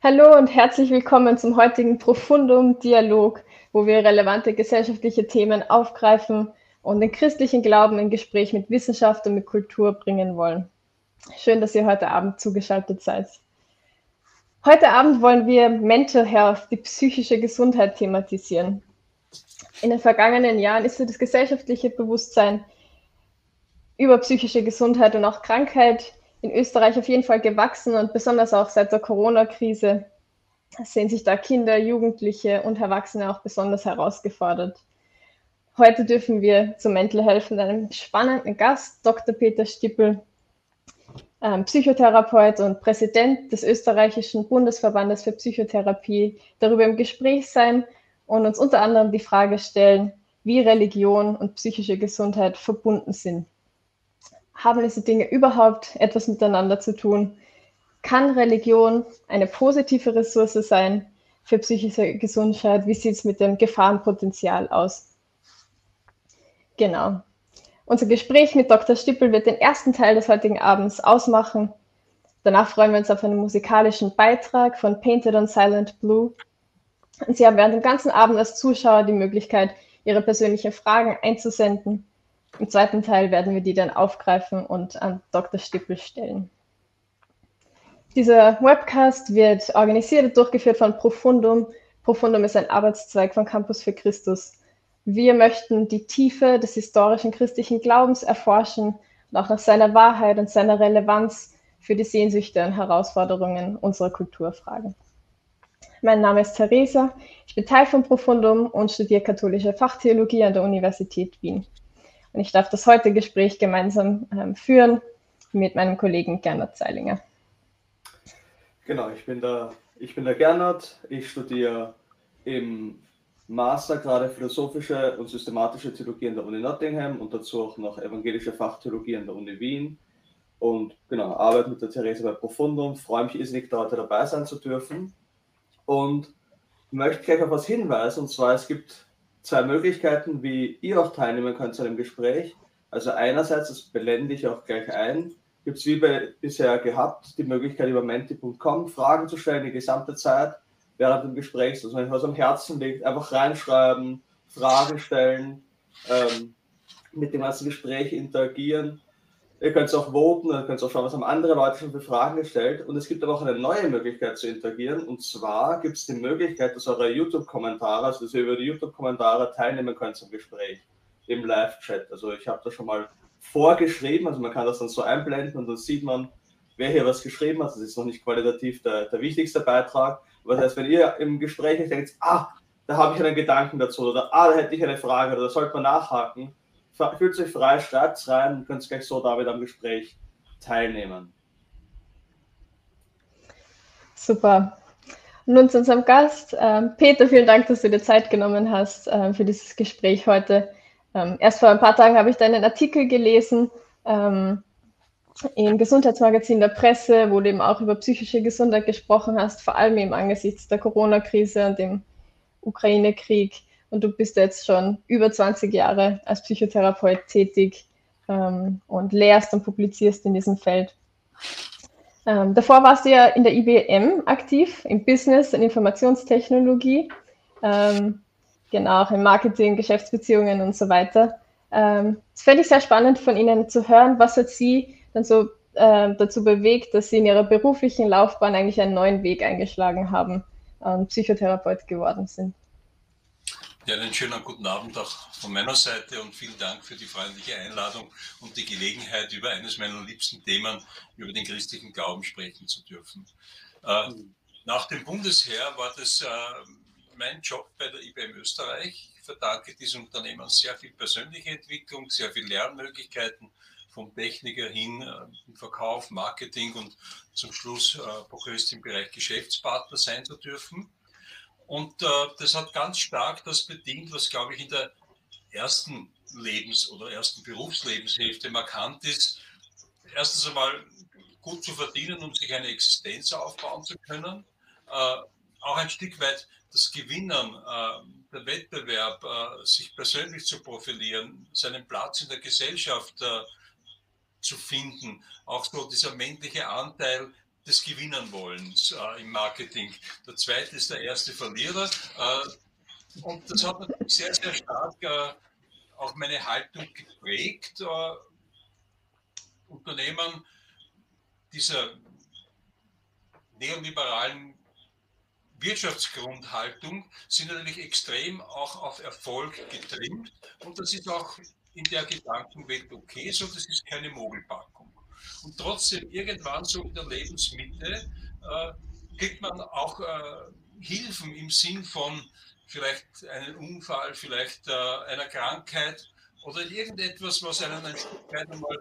Hallo und herzlich willkommen zum heutigen Profundum Dialog, wo wir relevante gesellschaftliche Themen aufgreifen und den christlichen Glauben in Gespräch mit Wissenschaft und mit Kultur bringen wollen. Schön, dass ihr heute Abend zugeschaltet seid. Heute Abend wollen wir Mental Health, die psychische Gesundheit thematisieren. In den vergangenen Jahren ist das gesellschaftliche Bewusstsein über psychische Gesundheit und auch Krankheit in Österreich auf jeden Fall gewachsen und besonders auch seit der Corona-Krise sehen sich da Kinder, Jugendliche und Erwachsene auch besonders herausgefordert. Heute dürfen wir zum Mental Health mit einem spannenden Gast, Dr. Peter Stippel, ähm, Psychotherapeut und Präsident des österreichischen Bundesverbandes für Psychotherapie, darüber im Gespräch sein und uns unter anderem die Frage stellen, wie Religion und psychische Gesundheit verbunden sind haben diese Dinge überhaupt etwas miteinander zu tun? Kann Religion eine positive Ressource sein für psychische Gesundheit? Wie sieht es mit dem Gefahrenpotenzial aus? Genau. Unser Gespräch mit Dr. Stippel wird den ersten Teil des heutigen Abends ausmachen. Danach freuen wir uns auf einen musikalischen Beitrag von Painted on Silent Blue. Und Sie haben während dem ganzen Abend als Zuschauer die Möglichkeit, Ihre persönlichen Fragen einzusenden. Im zweiten Teil werden wir die dann aufgreifen und an Dr. Stippel stellen. Dieser Webcast wird organisiert und durchgeführt von Profundum. Profundum ist ein Arbeitszweig von Campus für Christus. Wir möchten die Tiefe des historischen christlichen Glaubens erforschen und auch nach seiner Wahrheit und seiner Relevanz für die Sehnsüchte und Herausforderungen unserer Kultur fragen. Mein Name ist Theresa, ich bin Teil von Profundum und studiere katholische Fachtheologie an der Universität Wien. Ich darf das heutige Gespräch gemeinsam ähm, führen mit meinem Kollegen Gernot Zeilinger. Genau, ich bin der, ich bin der Gernot. Ich studiere im Master gerade philosophische und systematische Theologie an der Uni Nottingham und dazu auch noch evangelische Fachtheologie an der Uni Wien. Und genau, arbeite mit der Therese bei Profundum. Freue mich irrsinnig, da heute dabei sein zu dürfen. Und möchte gleich auf was hinweisen. Und zwar, es gibt zwei Möglichkeiten, wie ihr auch teilnehmen könnt zu einem Gespräch. Also einerseits, das blende ich auch gleich ein, gibt es wie bisher gehabt die Möglichkeit über menti.com Fragen zu stellen, die gesamte Zeit während dem Gespräch, also wenn euch was am Herzen liegt, einfach reinschreiben, Fragen stellen, ähm, mit dem ganzen Gespräch interagieren. Ihr könnt auch voten, ihr könnt auch schauen, was haben andere Leute schon für Fragen gestellt. Und es gibt aber auch eine neue Möglichkeit zu interagieren. Und zwar gibt es die Möglichkeit, dass eure YouTube-Kommentare, also dass ihr über die YouTube-Kommentare teilnehmen könnt zum Gespräch im Live-Chat. Also ich habe das schon mal vorgeschrieben, also man kann das dann so einblenden und dann sieht man, wer hier was geschrieben hat. Das ist noch nicht qualitativ der, der wichtigste Beitrag. Aber das heißt, wenn ihr im Gespräch denkt, ah, da habe ich einen Gedanken dazu oder ah, da hätte ich eine Frage oder da sollte man nachhaken, fühlt euch frei, schreibt es rein und könnt gleich so David am Gespräch teilnehmen. Super. Nun zu unserem Gast. Ähm, Peter, vielen Dank, dass du dir Zeit genommen hast ähm, für dieses Gespräch heute. Ähm, erst vor ein paar Tagen habe ich deinen Artikel gelesen im Gesundheitsmagazin der Presse, wo du eben auch über psychische Gesundheit gesprochen hast, vor allem eben angesichts der Corona-Krise und dem Ukraine-Krieg und du bist jetzt schon über 20 Jahre als Psychotherapeut tätig ähm, und lehrst und publizierst in diesem Feld. Ähm, davor warst du ja in der IBM aktiv, im Business und Informationstechnologie, ähm, genau, auch im Marketing, Geschäftsbeziehungen und so weiter. Ähm, das fände ich sehr spannend von Ihnen zu hören. Was hat Sie dann so äh, dazu bewegt, dass Sie in Ihrer beruflichen Laufbahn eigentlich einen neuen Weg eingeschlagen haben und Psychotherapeut geworden sind? Ja, einen schönen guten Abend auch von meiner Seite und vielen Dank für die freundliche Einladung und die Gelegenheit, über eines meiner liebsten Themen, über den christlichen Glauben sprechen zu dürfen. Äh, nach dem Bundesheer war das äh, mein Job bei der IBM Österreich. Ich verdanke diesem Unternehmen sehr viel persönliche Entwicklung, sehr viel Lernmöglichkeiten vom Techniker hin äh, Verkauf, Marketing und zum Schluss Prokurist im Bereich Geschäftspartner sein zu dürfen. Und äh, das hat ganz stark das bedient, was, glaube ich, in der ersten Lebens- oder ersten Berufslebenshälfte markant ist. Erstens einmal gut zu verdienen, um sich eine Existenz aufbauen zu können. Äh, auch ein Stück weit das Gewinnen, äh, der Wettbewerb, äh, sich persönlich zu profilieren, seinen Platz in der Gesellschaft äh, zu finden. Auch so dieser männliche Anteil, des Gewinnenwollens äh, im Marketing. Der zweite ist der erste Verlierer. Äh, und das hat natürlich sehr, sehr stark äh, auch meine Haltung geprägt. Äh, Unternehmen dieser neoliberalen Wirtschaftsgrundhaltung sind natürlich extrem auch auf Erfolg getrimmt und das ist auch in der Gedankenwelt okay so, das ist keine Mogelpackung. Und trotzdem, irgendwann so in der Lebensmitte äh, kriegt man auch äh, Hilfen im Sinn von vielleicht einem Unfall, vielleicht äh, einer Krankheit oder irgendetwas, was einen ein Stück weit einmal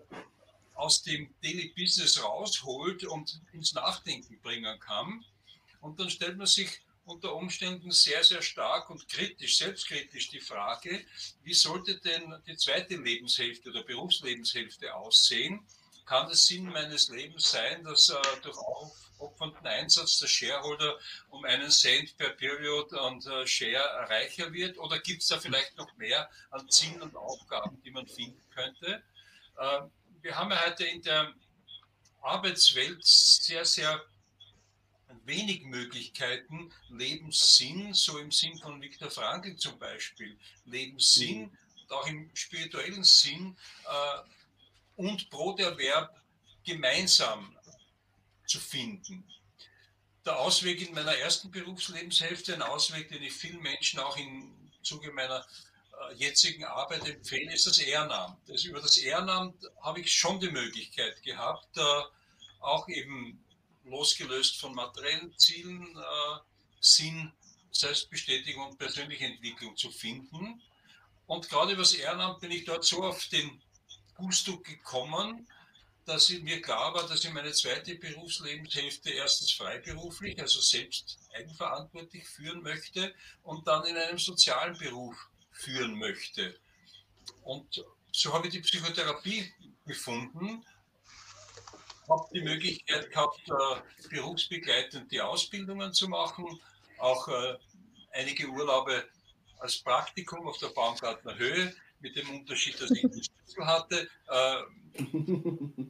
aus dem Daily Business rausholt und ins Nachdenken bringen kann. Und dann stellt man sich unter Umständen sehr, sehr stark und kritisch, selbstkritisch die Frage, wie sollte denn die zweite Lebenshälfte oder Berufslebenshälfte aussehen? Kann es Sinn meines Lebens sein, dass äh, durch aufopfernden Einsatz der Shareholder um einen Cent per Period und äh, Share reicher wird? Oder gibt es da vielleicht noch mehr an Zielen und Aufgaben, die man finden könnte? Äh, wir haben ja heute in der Arbeitswelt sehr, sehr wenig Möglichkeiten, Lebenssinn, so im Sinn von Viktor Frankl zum Beispiel, Lebenssinn, mhm. und auch im spirituellen Sinn äh, und Broterwerb gemeinsam zu finden. Der Ausweg in meiner ersten Berufslebenshälfte, ein Ausweg, den ich vielen Menschen auch im Zuge meiner äh, jetzigen Arbeit empfehle, ist das Ehrenamt. Also über das Ehrenamt habe ich schon die Möglichkeit gehabt, äh, auch eben losgelöst von materiellen Zielen, äh, Sinn, Selbstbestätigung und persönliche Entwicklung zu finden. Und gerade über das Ehrenamt bin ich dort so auf den Gusto gekommen, dass mir klar war, dass ich meine zweite Berufslebenshälfte erstens freiberuflich, also selbst eigenverantwortlich führen möchte und dann in einem sozialen Beruf führen möchte. Und so habe ich die Psychotherapie gefunden habe die Möglichkeit gehabt, äh, berufsbegleitend die Ausbildungen zu machen, auch äh, einige Urlaube als Praktikum auf der Baumgartner Höhe, mit dem Unterschied, dass ich einen Schlüssel hatte, äh,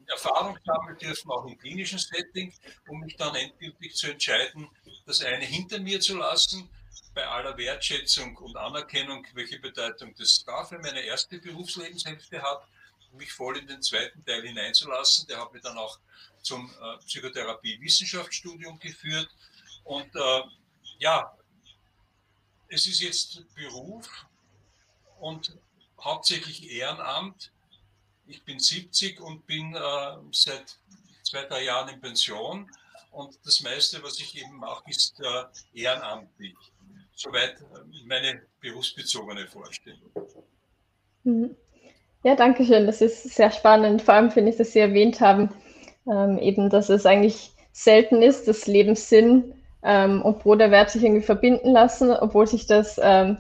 Erfahrung sammeln dürfen, auch im klinischen Setting, um mich dann endgültig zu entscheiden, das eine hinter mir zu lassen, bei aller Wertschätzung und Anerkennung, welche Bedeutung das da für meine erste Berufslebenshälfte hat, mich voll in den zweiten Teil hineinzulassen. Der hat mich dann auch zum äh, Psychotherapie-Wissenschaftsstudium geführt. Und äh, ja, es ist jetzt Beruf und hauptsächlich Ehrenamt. Ich bin 70 und bin äh, seit zwei, drei Jahren in Pension. Und das meiste, was ich eben mache, ist äh, ehrenamtlich. Soweit äh, meine berufsbezogene Vorstellung. Mhm. Ja, danke schön. Das ist sehr spannend. Vor allem finde ich, dass Sie erwähnt haben, ähm, eben, dass es eigentlich selten ist, dass Lebenssinn ähm, und Bruderwert sich irgendwie verbinden lassen, obwohl sich das ähm,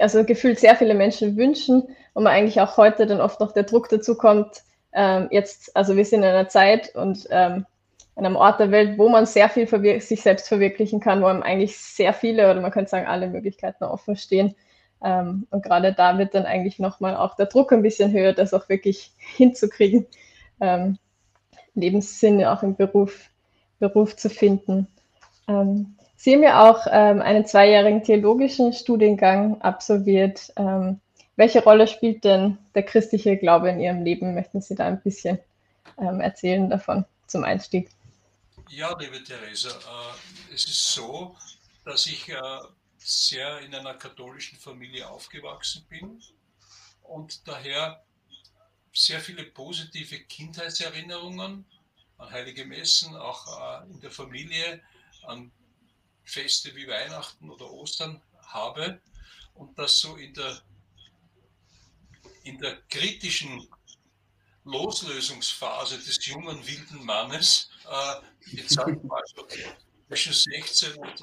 also gefühlt sehr viele Menschen wünschen und man eigentlich auch heute dann oft noch der Druck dazu kommt, ähm, jetzt, also wir sind in einer Zeit und ähm, in einem Ort der Welt, wo man sehr viel sich selbst verwirklichen kann, wo einem eigentlich sehr viele oder man könnte sagen alle Möglichkeiten offen stehen. Ähm, und gerade da wird dann eigentlich nochmal auch der Druck ein bisschen höher, das auch wirklich hinzukriegen, ähm, Lebenssinne auch im Beruf, Beruf zu finden. Ähm, Sie haben ja auch ähm, einen zweijährigen theologischen Studiengang absolviert. Ähm, welche Rolle spielt denn der christliche Glaube in Ihrem Leben? Möchten Sie da ein bisschen ähm, erzählen davon zum Einstieg? Ja, liebe Theresa, äh, es ist so, dass ich äh, sehr in einer katholischen Familie aufgewachsen bin und daher sehr viele positive Kindheitserinnerungen an heilige Messen, auch äh, in der Familie, an Feste wie Weihnachten oder Ostern habe und das so in der, in der kritischen Loslösungsphase des jungen wilden Mannes, äh, jetzt sagen wir also zwischen 16 und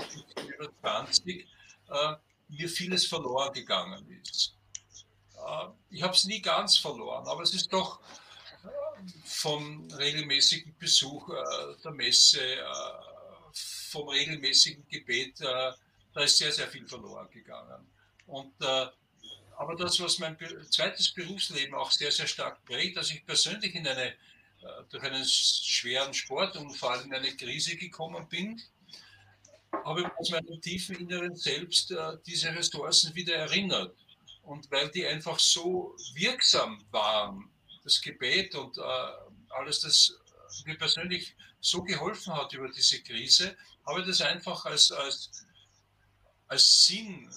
20, äh, mir vieles verloren gegangen ist. Äh, ich habe es nie ganz verloren, aber es ist doch äh, vom regelmäßigen Besuch der Messe, vom regelmäßigen Gebet, da ist sehr, sehr viel verloren gegangen. Und, aber das, was mein zweites Berufsleben auch sehr, sehr stark prägt, dass ich persönlich in eine durch einen schweren Sportunfall in eine Krise gekommen bin, habe ich aus meinem tiefen Inneren selbst diese Ressourcen wieder erinnert. Und weil die einfach so wirksam waren, das Gebet und alles das mir persönlich so geholfen hat über diese Krise, habe ich das einfach als, als, als Sinn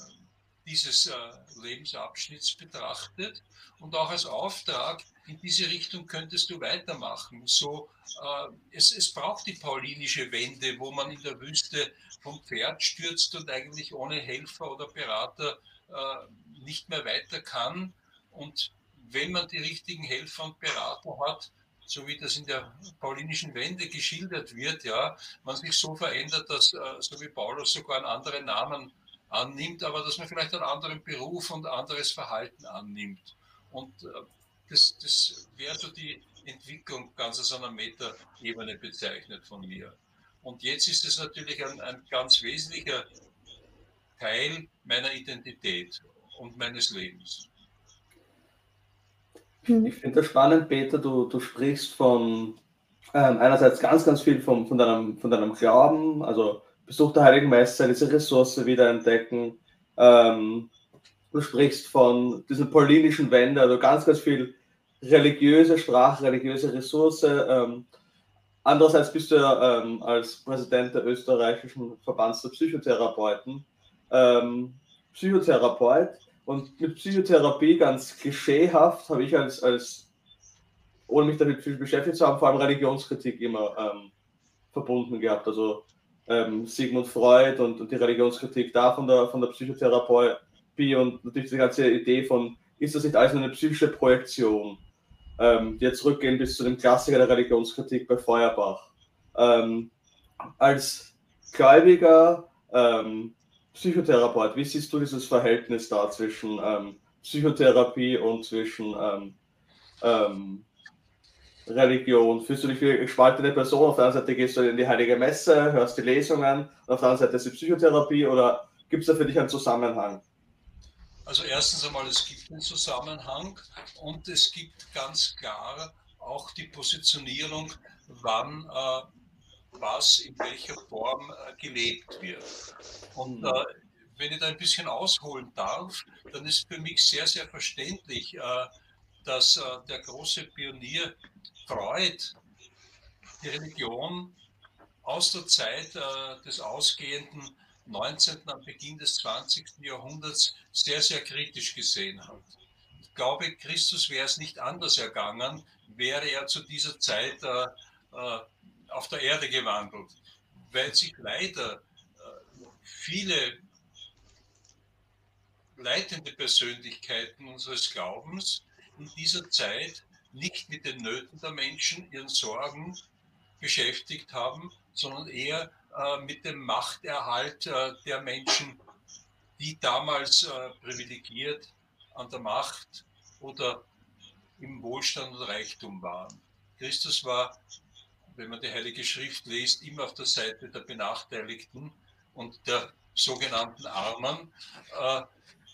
dieses äh, Lebensabschnitts betrachtet und auch als Auftrag, in diese Richtung könntest du weitermachen. So, äh, es, es braucht die paulinische Wende, wo man in der Wüste vom Pferd stürzt und eigentlich ohne Helfer oder Berater äh, nicht mehr weiter kann. Und wenn man die richtigen Helfer und Berater hat, so wie das in der paulinischen Wende geschildert wird, ja, man sich so verändert, dass, äh, so wie Paulus sogar einen anderen Namen annimmt, aber dass man vielleicht einen anderen Beruf und anderes Verhalten annimmt. Und äh, das, das wäre so die Entwicklung ganz aus einer Meta-Ebene bezeichnet von mir. Und jetzt ist es natürlich ein, ein ganz wesentlicher Teil meiner Identität und meines Lebens. Mhm. Ich finde das spannend, Peter, du, du sprichst von ähm, einerseits ganz, ganz viel vom, von, deinem, von deinem Glauben, also Besuch der Heiligen Messe, diese Ressource wiederentdecken. Ähm, du sprichst von diesen paulinischen Wände, also ganz, ganz viel religiöse Sprache, religiöse Ressource. Ähm, andererseits bist du ja ähm, als Präsident der österreichischen Verbands der Psychotherapeuten ähm, Psychotherapeut. Und mit Psychotherapie ganz klischeehaft habe ich als, als, ohne mich damit viel beschäftigt zu haben, vor allem Religionskritik immer ähm, verbunden gehabt. Also ähm, Sigmund Freud und, und, die Religionskritik da von der, von der Psychotherapie und natürlich die ganze Idee von, ist das nicht alles eine psychische Projektion, ähm, die jetzt zurückgehen bis zu dem Klassiker der Religionskritik bei Feuerbach. Ähm, als Gläubiger ähm, Psychotherapeut, wie siehst du dieses Verhältnis da zwischen ähm, Psychotherapie und zwischen ähm, ähm, Religion? Fühlst du dich wie eine gespaltene Person? Auf der einen Seite gehst du in die Heilige Messe, hörst die Lesungen, auf der anderen Seite ist die Psychotherapie oder gibt es da für dich einen Zusammenhang? Also erstens einmal, es gibt einen Zusammenhang und es gibt ganz klar auch die Positionierung, wann äh, was in welcher Form äh, gelebt wird. Und hm. äh, wenn ich da ein bisschen ausholen darf, dann ist für mich sehr, sehr verständlich, äh, dass äh, der große Pionier Freud die Religion aus der Zeit äh, des ausgehenden 19. am Beginn des 20. Jahrhunderts sehr, sehr kritisch gesehen hat. Ich glaube, Christus wäre es nicht anders ergangen, wäre er zu dieser Zeit äh, auf der Erde gewandelt, weil sich leider äh, viele leitende Persönlichkeiten unseres Glaubens in dieser Zeit nicht mit den Nöten der Menschen, ihren Sorgen beschäftigt haben, sondern eher äh, mit dem Machterhalt äh, der Menschen, die damals äh, privilegiert an der Macht oder im Wohlstand und Reichtum waren. Christus war wenn man die Heilige Schrift liest, immer auf der Seite der Benachteiligten und der sogenannten Armen. Äh,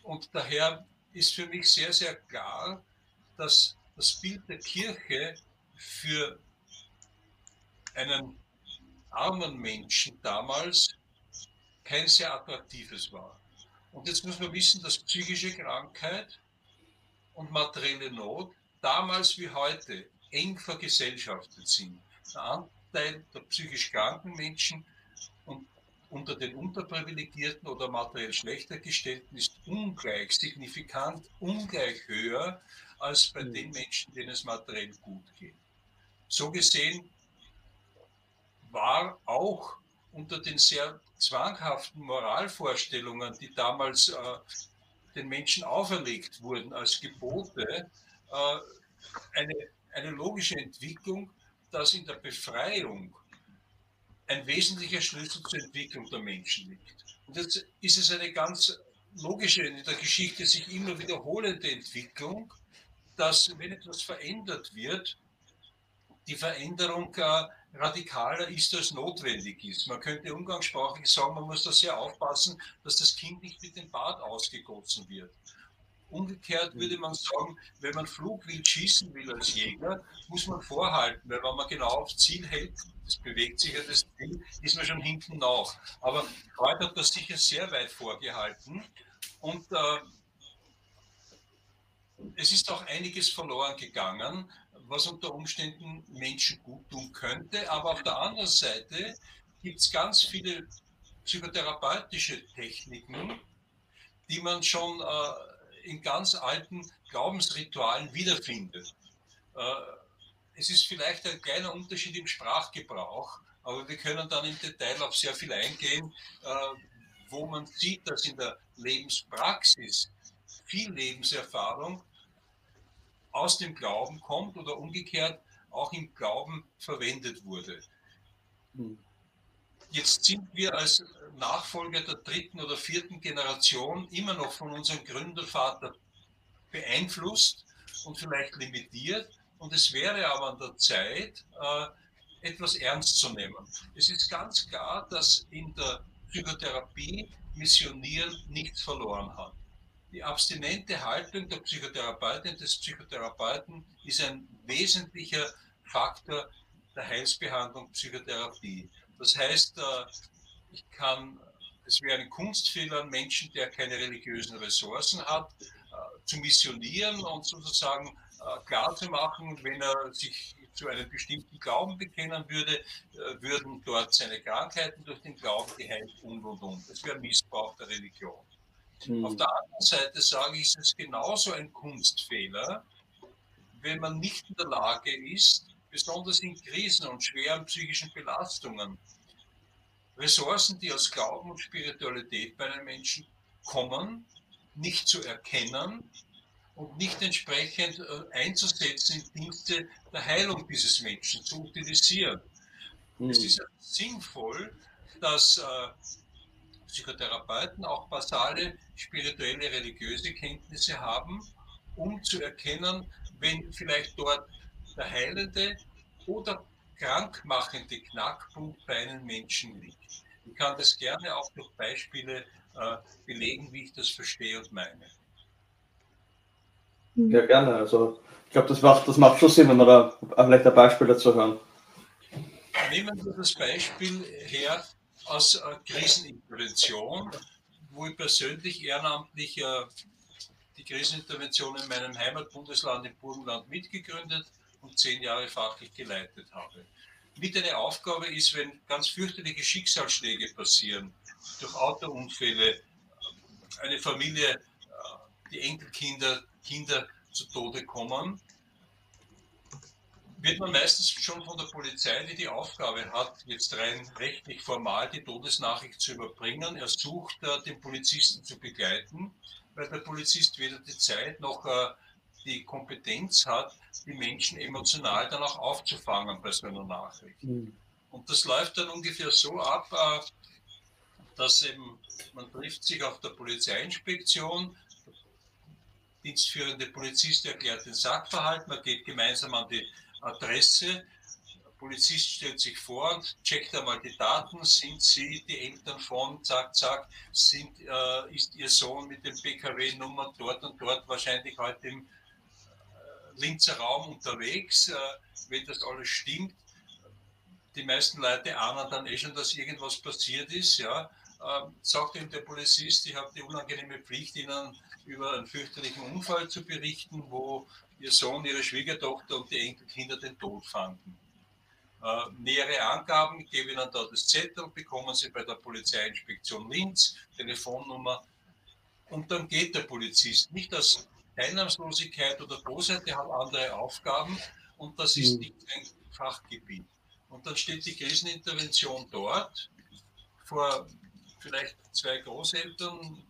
und daher ist für mich sehr, sehr klar, dass das Bild der Kirche für einen armen Menschen damals kein sehr attraktives war. Und jetzt muss man wissen, dass psychische Krankheit und materielle Not damals wie heute eng vergesellschaftet sind Anteil der psychisch kranken Menschen und unter den unterprivilegierten oder materiell schlechter gestellten ist ungleich, signifikant ungleich höher als bei mhm. den Menschen, denen es materiell gut geht. So gesehen war auch unter den sehr zwanghaften Moralvorstellungen, die damals äh, den Menschen auferlegt wurden als Gebote, äh, eine, eine logische Entwicklung, dass in der Befreiung ein wesentlicher Schlüssel zur Entwicklung der Menschen liegt. Und jetzt ist es eine ganz logische, in der Geschichte sich immer wiederholende Entwicklung, dass wenn etwas verändert wird, die Veränderung äh, radikaler ist, als notwendig ist. Man könnte umgangssprachlich sagen, man muss da sehr aufpassen, dass das Kind nicht mit dem Bad ausgegossen wird. Umgekehrt würde man sagen, wenn man flugwild schießen will als Jäger, muss man vorhalten, weil wenn man genau aufs Ziel hält, das bewegt sich ja das Ziel, ist man schon hinten nach. Aber Freud hat das sicher sehr weit vorgehalten und äh, es ist auch einiges verloren gegangen, was unter Umständen Menschen gut tun könnte. Aber auf der anderen Seite gibt es ganz viele psychotherapeutische Techniken, die man schon äh, in ganz alten Glaubensritualen wiederfindet. Äh, es ist vielleicht ein kleiner Unterschied im Sprachgebrauch, aber wir können dann im Detail auf sehr viel eingehen, äh, wo man sieht, dass in der Lebenspraxis viel Lebenserfahrung aus dem Glauben kommt oder umgekehrt auch im Glauben verwendet wurde. Hm. Jetzt sind wir als Nachfolger der dritten oder vierten Generation immer noch von unserem Gründervater beeinflusst und vielleicht limitiert. Und es wäre aber an der Zeit, äh, etwas ernst zu nehmen. Es ist ganz klar, dass in der Psychotherapie Missionieren nichts verloren hat. Die abstinente Haltung der Psychotherapeutin des Psychotherapeuten ist ein wesentlicher Faktor der Heilsbehandlung Psychotherapie. Das heißt, äh, ich kann, es wäre ein Kunstfehler, einen Menschen, der keine religiösen Ressourcen hat, äh, zu missionieren und sozusagen äh, klarzumachen, wenn er sich zu einem bestimmten Glauben bekennen würde, würden dort seine Krankheiten durch den Glauben geheilt und und und. Das wäre Missbrauch der Religion. Mhm. Auf der anderen Seite sage ich, es ist genauso ein Kunstfehler, wenn man nicht in der Lage ist, besonders in Krisen und schweren psychischen Belastungen, Ressourcen, die aus Glauben und Spiritualität bei einem Menschen kommen, nicht zu erkennen und nicht entsprechend äh, einzusetzen in Dienste der Heilung dieses Menschen, zu utilisieren. Mhm. Es ist sinnvoll, dass äh, Psychotherapeuten auch basale spirituelle, religiöse Kenntnisse haben, um zu erkennen, wenn vielleicht dort der heilende oder krankmachende Knackpunkt bei einem Menschen liegt. Ich kann das gerne auch durch Beispiele äh, belegen, wie ich das verstehe und meine. Mhm. Ja, gerne. Also ich glaube, das macht, das macht schon Sinn, wenn wir da vielleicht ein Beispiel dazu hören. Nehmen wir das Beispiel her aus äh, Krisenintervention, wo ich persönlich ehrenamtlich äh, die Krisenintervention in meinem Heimatbundesland im Burgenland mitgegründet und zehn Jahre fachlich geleitet habe. Mit eine Aufgabe ist, wenn ganz fürchterliche Schicksalsschläge passieren, durch Autounfälle, eine Familie, äh, die Enkelkinder, Kinder zu Tode kommen, wird man meistens schon von der Polizei, die die Aufgabe hat, jetzt rein rechtlich formal die Todesnachricht zu überbringen, ersucht, äh, den Polizisten zu begleiten, weil der Polizist weder die Zeit noch äh, die Kompetenz hat, die Menschen emotional dann auch aufzufangen bei so einer Nachricht. Mhm. Und das läuft dann ungefähr so ab, äh, dass eben, man trifft sich auf der Polizeiinspektion, der dienstführende Polizist erklärt den Sachverhalt, man geht gemeinsam an die Adresse, der Polizist stellt sich vor und checkt einmal die Daten, sind Sie die Eltern von, zack, zack, sind, äh, ist Ihr Sohn mit dem PKW-Nummer dort und dort wahrscheinlich heute im Linzer Raum unterwegs, äh, wenn das alles stimmt. Die meisten Leute ahnen dann eh schon, dass irgendwas passiert ist. Ja. Ähm, sagt ihm der Polizist, ich habe die unangenehme Pflicht, Ihnen über einen fürchterlichen Unfall zu berichten, wo Ihr Sohn, Ihre Schwiegertochter und die Enkelkinder den Tod fanden. Äh, nähere Angaben gebe Ihnen da das Zettel, bekommen Sie bei der Polizeiinspektion Linz, Telefonnummer und dann geht der Polizist. Nicht das Teilnahmslosigkeit oder Bosheit, der hat andere Aufgaben und das ist mhm. nicht ein Fachgebiet. Und dann steht die Krisenintervention dort vor vielleicht zwei Großeltern,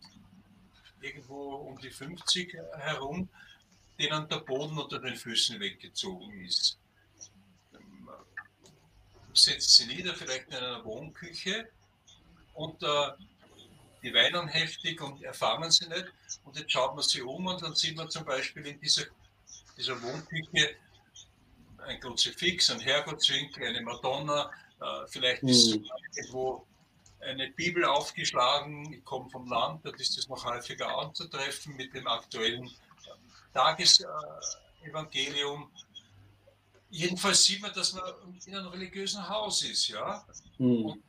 irgendwo um die 50 herum, denen der Boden unter den Füßen weggezogen ist. Setzt sie nieder, vielleicht in einer Wohnküche und äh, die weinen heftig und erfahren sie nicht. Und jetzt schaut man sie um und dann sieht man zum Beispiel in dieser, dieser Wohnküche ein Kruzifix, ein Herrgottswinkel, eine Madonna, äh, vielleicht ist mhm. irgendwo eine Bibel aufgeschlagen. Ich komme vom Land, dort ist es noch häufiger anzutreffen mit dem aktuellen Tagesevangelium. Jedenfalls sieht man, dass man in einem religiösen Haus ist, ja. Mhm.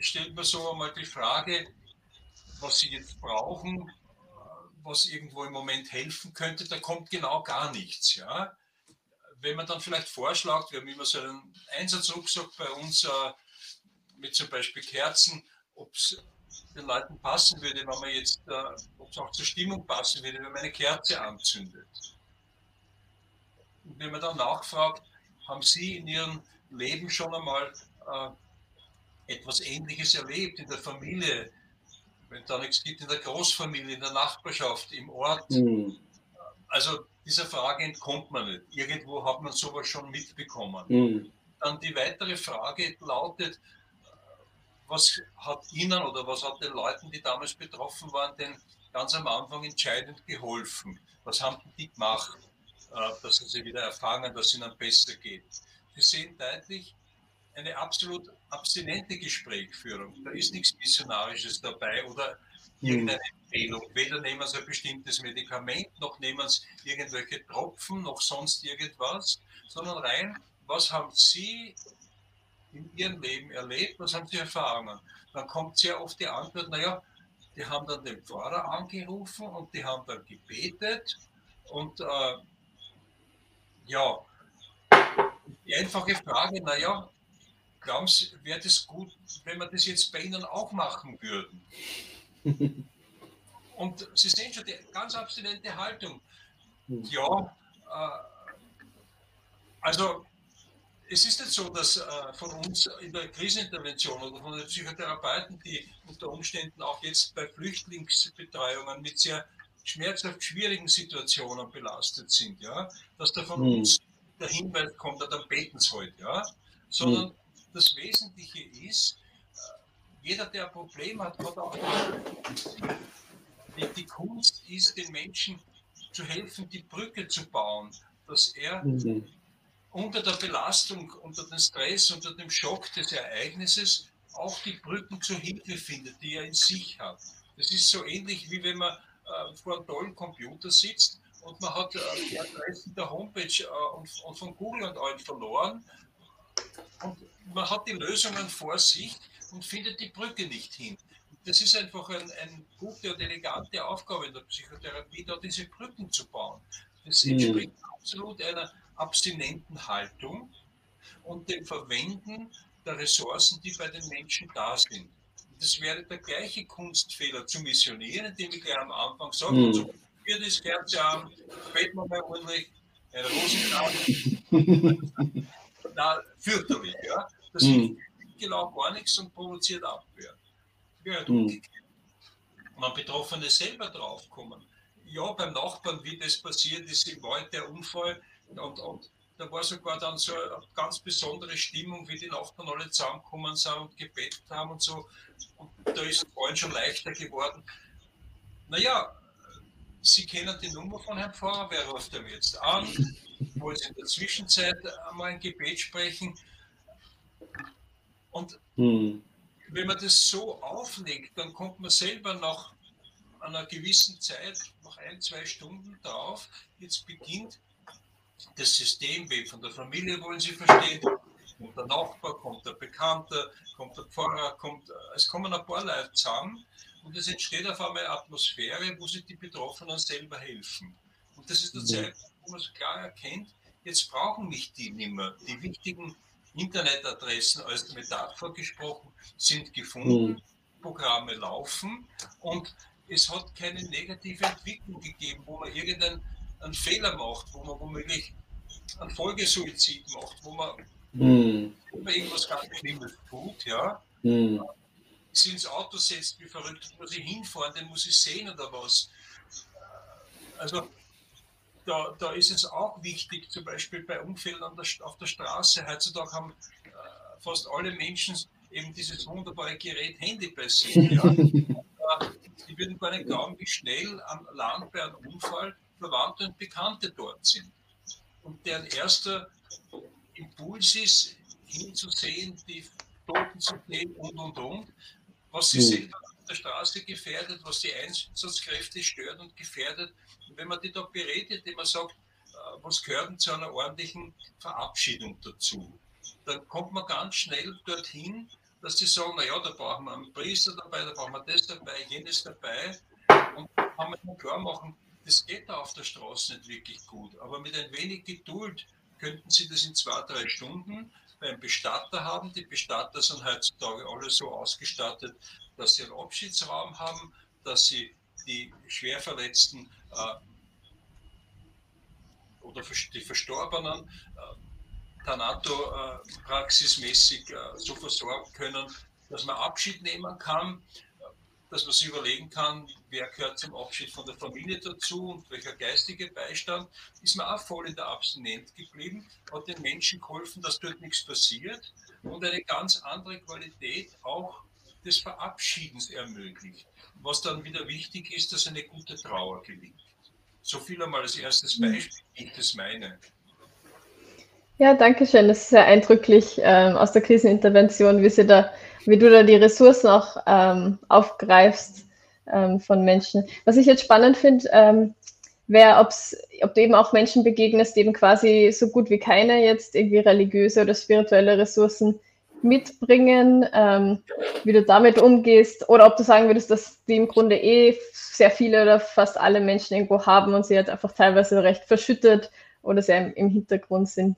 Stellt man so einmal die Frage, was sie jetzt brauchen, was irgendwo im Moment helfen könnte, da kommt genau gar nichts, ja. Wenn man dann vielleicht vorschlägt, wir haben immer so einen Einsatzrucksack bei uns äh, mit zum Beispiel Kerzen, ob es den Leuten passen würde, wenn man jetzt, äh, ob es auch zur Stimmung passen würde, wenn man eine Kerze anzündet. Und wenn man dann nachfragt, haben Sie in Ihrem Leben schon einmal äh, etwas Ähnliches erlebt in der Familie, wenn da nichts gibt in der Großfamilie, in der Nachbarschaft, im Ort? Mhm. Also dieser Frage entkommt man nicht. Irgendwo hat man sowas schon mitbekommen. Mhm. Dann die weitere Frage lautet, was hat Ihnen oder was hat den Leuten, die damals betroffen waren, denn ganz am Anfang entscheidend geholfen? Was haben die gemacht, äh, dass sie wieder erfahren, dass es ihnen besser geht? Sie sehen deutlich eine absolut abstinente Gesprächsführung. Da ist nichts Missionarisches dabei oder irgendeine Empfehlung. Weder nehmen sie ein bestimmtes Medikament, noch nehmen sie irgendwelche Tropfen, noch sonst irgendwas, sondern rein, was haben Sie in ihrem Leben erlebt? Was haben sie Erfahrungen? Dann kommt sehr oft die Antwort, naja, die haben dann den Pfarrer angerufen und die haben dann gebetet und äh, ja, die einfache Frage, naja, glauben Sie, wäre das gut, wenn wir das jetzt bei Ihnen auch machen würden? Und Sie sehen schon die ganz abstinente Haltung. Hm. Ja, äh, also es ist nicht so, dass äh, von uns in der Krisenintervention oder von den Psychotherapeuten, die unter Umständen auch jetzt bei Flüchtlingsbetreuungen mit sehr schmerzhaft schwierigen Situationen belastet sind, ja, dass da von mhm. uns der Hinweis kommt, dann beten sie halt, ja, sondern mhm. Das Wesentliche ist, äh, jeder, der ein Problem hat, hat auch die, die Kunst ist, den Menschen zu helfen, die Brücke zu bauen, dass er mhm. unter der Belastung, unter dem Stress, unter dem Schock des Ereignisses auch die Brücken zur Hilfe findet, die er in sich hat. Das ist so ähnlich wie wenn man äh, vor einem tollen Computer sitzt und man hat äh, die Adressen der Homepage äh, und, und, von Google und allen verloren. Und man hat die Lösungen vor sich und findet die Brücke nicht hin. Das ist einfach eine ein gute und elegante Aufgabe in der Psychotherapie, da diese Brücken zu bauen. Das mhm. entspricht mhm. absolut einer abstinenten Haltung und dem Verwenden der Ressourcen, die bei den Menschen da sind. Das wäre der gleiche Kunstfehler zu missionieren, indem ich gleich am Anfang sage, mhm. so wir das Kerze an, beten wir mal ordentlich, ein Rosenkranz. Na, fürchterlich, ja. Das mhm. genau gar nichts und provoziert Abwehr. Ja, mhm. Man Betroffene selber draufkommen. Ja, beim Nachbarn, wie das passiert ist im Wald, der Unfall, und, und da war sogar dann so eine ganz besondere Stimmung, wie die Nachbarn alle zusammengekommen sind und gebetet haben und so. Und da ist es vorhin schon leichter geworden. Naja, Sie kennen die Nummer von Herrn Pfarrer, wer ruft er jetzt an? Wollen Sie in der Zwischenzeit einmal ein Gebet sprechen? Und hm. wenn man das so auflegt, dann kommt man selber nach einer gewissen Zeit, nach ein, zwei Stunden drauf, jetzt beginnt das System, wie von der Familie wollen Sie verstehen, kommt der Nachbar, kommt der Bekannte, kommt der Pfarrer, kommt, es kommen ein paar Leute zusammen und es entsteht auf einmal eine Atmosphäre, wo sich die Betroffenen selber helfen. Und das ist der mhm. Zeitpunkt, wo man so klar erkennt, jetzt brauchen mich die nicht mehr. Die wichtigen Internetadressen als Metapher gesprochen sind gefunden, mhm. Programme laufen und es hat keine negative Entwicklung gegeben, wo man irgendein einen Fehler macht, wo man womöglich einen Folgesuizid macht, wo man mm. irgendwas ganz Schlimmes tut, ja, mm. sie ins Auto setzt, wie verrückt, muss ich hinfahren, den muss ich sehen oder was. Also da, da ist es auch wichtig, zum Beispiel bei Unfällen der, auf der Straße, heutzutage haben äh, fast alle Menschen eben dieses wunderbare Gerät Handy bei sich. Ja. die würden gar nicht glauben, wie schnell am Land bei einem Unfall Verwandte und Bekannte dort sind. Und deren erster Impuls ist, hinzusehen, die Toten zu sehen und und und. Was sie mhm. auf der Straße gefährdet, was die Einsatzkräfte stört und gefährdet. Und wenn man die da berät, indem man sagt, äh, was gehört denn zu einer ordentlichen Verabschiedung dazu, dann kommt man ganz schnell dorthin, dass sie sagen, naja, da brauchen wir einen Priester dabei, da brauchen wir das dabei, jenes dabei. Und kann man klar machen, das geht da auf der Straße nicht wirklich gut. Aber mit ein wenig Geduld könnten Sie das in zwei, drei Stunden beim Bestatter haben. Die Bestatter sind heutzutage alle so ausgestattet, dass sie einen Abschiedsraum haben, dass sie die Schwerverletzten äh, oder die Verstorbenen äh, Thanato-praxismäßig äh, so versorgen können, dass man Abschied nehmen kann dass man sich überlegen kann, wer gehört zum Abschied von der Familie dazu und welcher geistige Beistand, ist man auch voll in der Abstinenz geblieben, hat den Menschen geholfen, dass dort nichts passiert und eine ganz andere Qualität auch des Verabschiedens ermöglicht. Was dann wieder wichtig ist, dass eine gute Trauer gelingt. So viel einmal als erstes mhm. Beispiel, ich das meine. Ja, danke schön. Das ist sehr eindrücklich ähm, aus der Krisenintervention, wie Sie da wie du da die Ressourcen auch ähm, aufgreifst ähm, von Menschen. Was ich jetzt spannend finde, ähm, wäre, ob du eben auch Menschen begegnest, die eben quasi so gut wie keine jetzt irgendwie religiöse oder spirituelle Ressourcen mitbringen, ähm, wie du damit umgehst, oder ob du sagen würdest, dass die im Grunde eh sehr viele oder fast alle Menschen irgendwo haben und sie jetzt einfach teilweise recht verschüttet oder sehr im, Hintergrund sind.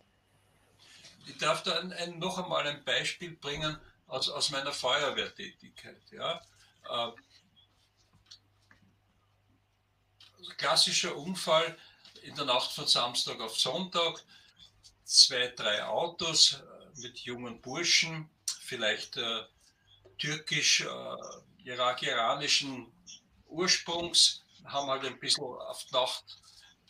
Ich darf da ein, ein, noch einmal ein Beispiel bringen aus, aus meiner Feuerwehrtätigkeit. Ja. Äh, klassischer Unfall in der Nacht von Samstag auf Sonntag, zwei, drei Autos mit jungen Burschen, vielleicht äh, türkisch, äh, irak-iranischen Ursprungs, haben halt ein bisschen auf Nacht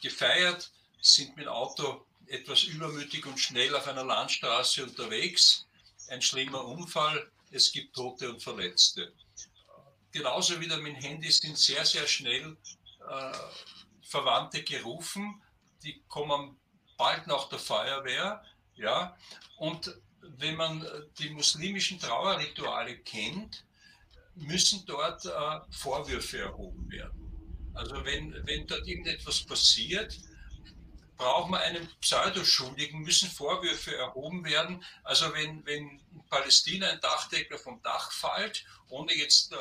gefeiert, sind mit Auto etwas übermütig und schnell auf einer Landstraße unterwegs ein schlimmer Unfall, es gibt Tote und Verletzte. Genauso wie mit dem Handy sind sehr, sehr schnell äh, Verwandte gerufen, die kommen bald nach der Feuerwehr, ja, und wenn man die muslimischen Trauerrituale kennt, müssen dort äh, Vorwürfe erhoben werden. Also wenn, wenn dort irgendetwas passiert, braucht man einen Pseudoschuldigen, müssen Vorwürfe erhoben werden. Also wenn, wenn in Palästina ein Dachdecker vom Dach fällt, ohne jetzt äh,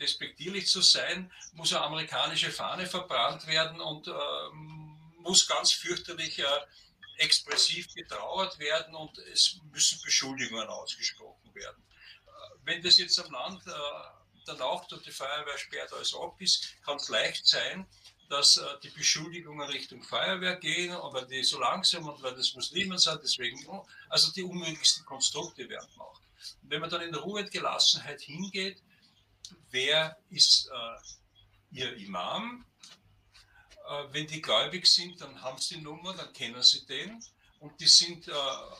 despektierlich zu sein, muss eine amerikanische Fahne verbrannt werden und äh, muss ganz fürchterlich äh, expressiv getrauert werden und es müssen Beschuldigungen ausgesprochen werden. Äh, wenn das jetzt am Land äh, der Nacht und die Feuerwehr sperrt alles ab ist, kann es leicht sein, dass äh, die Beschuldigungen Richtung Feuerwehr gehen, weil die so langsam und weil das Muslimen sind, deswegen, oh, also die unmöglichsten Konstrukte werden gemacht. Wenn man dann in Ruhe und Gelassenheit hingeht, wer ist äh, ihr Imam? Äh, wenn die gläubig sind, dann haben sie die Nummer, dann kennen sie den. Und die sind äh,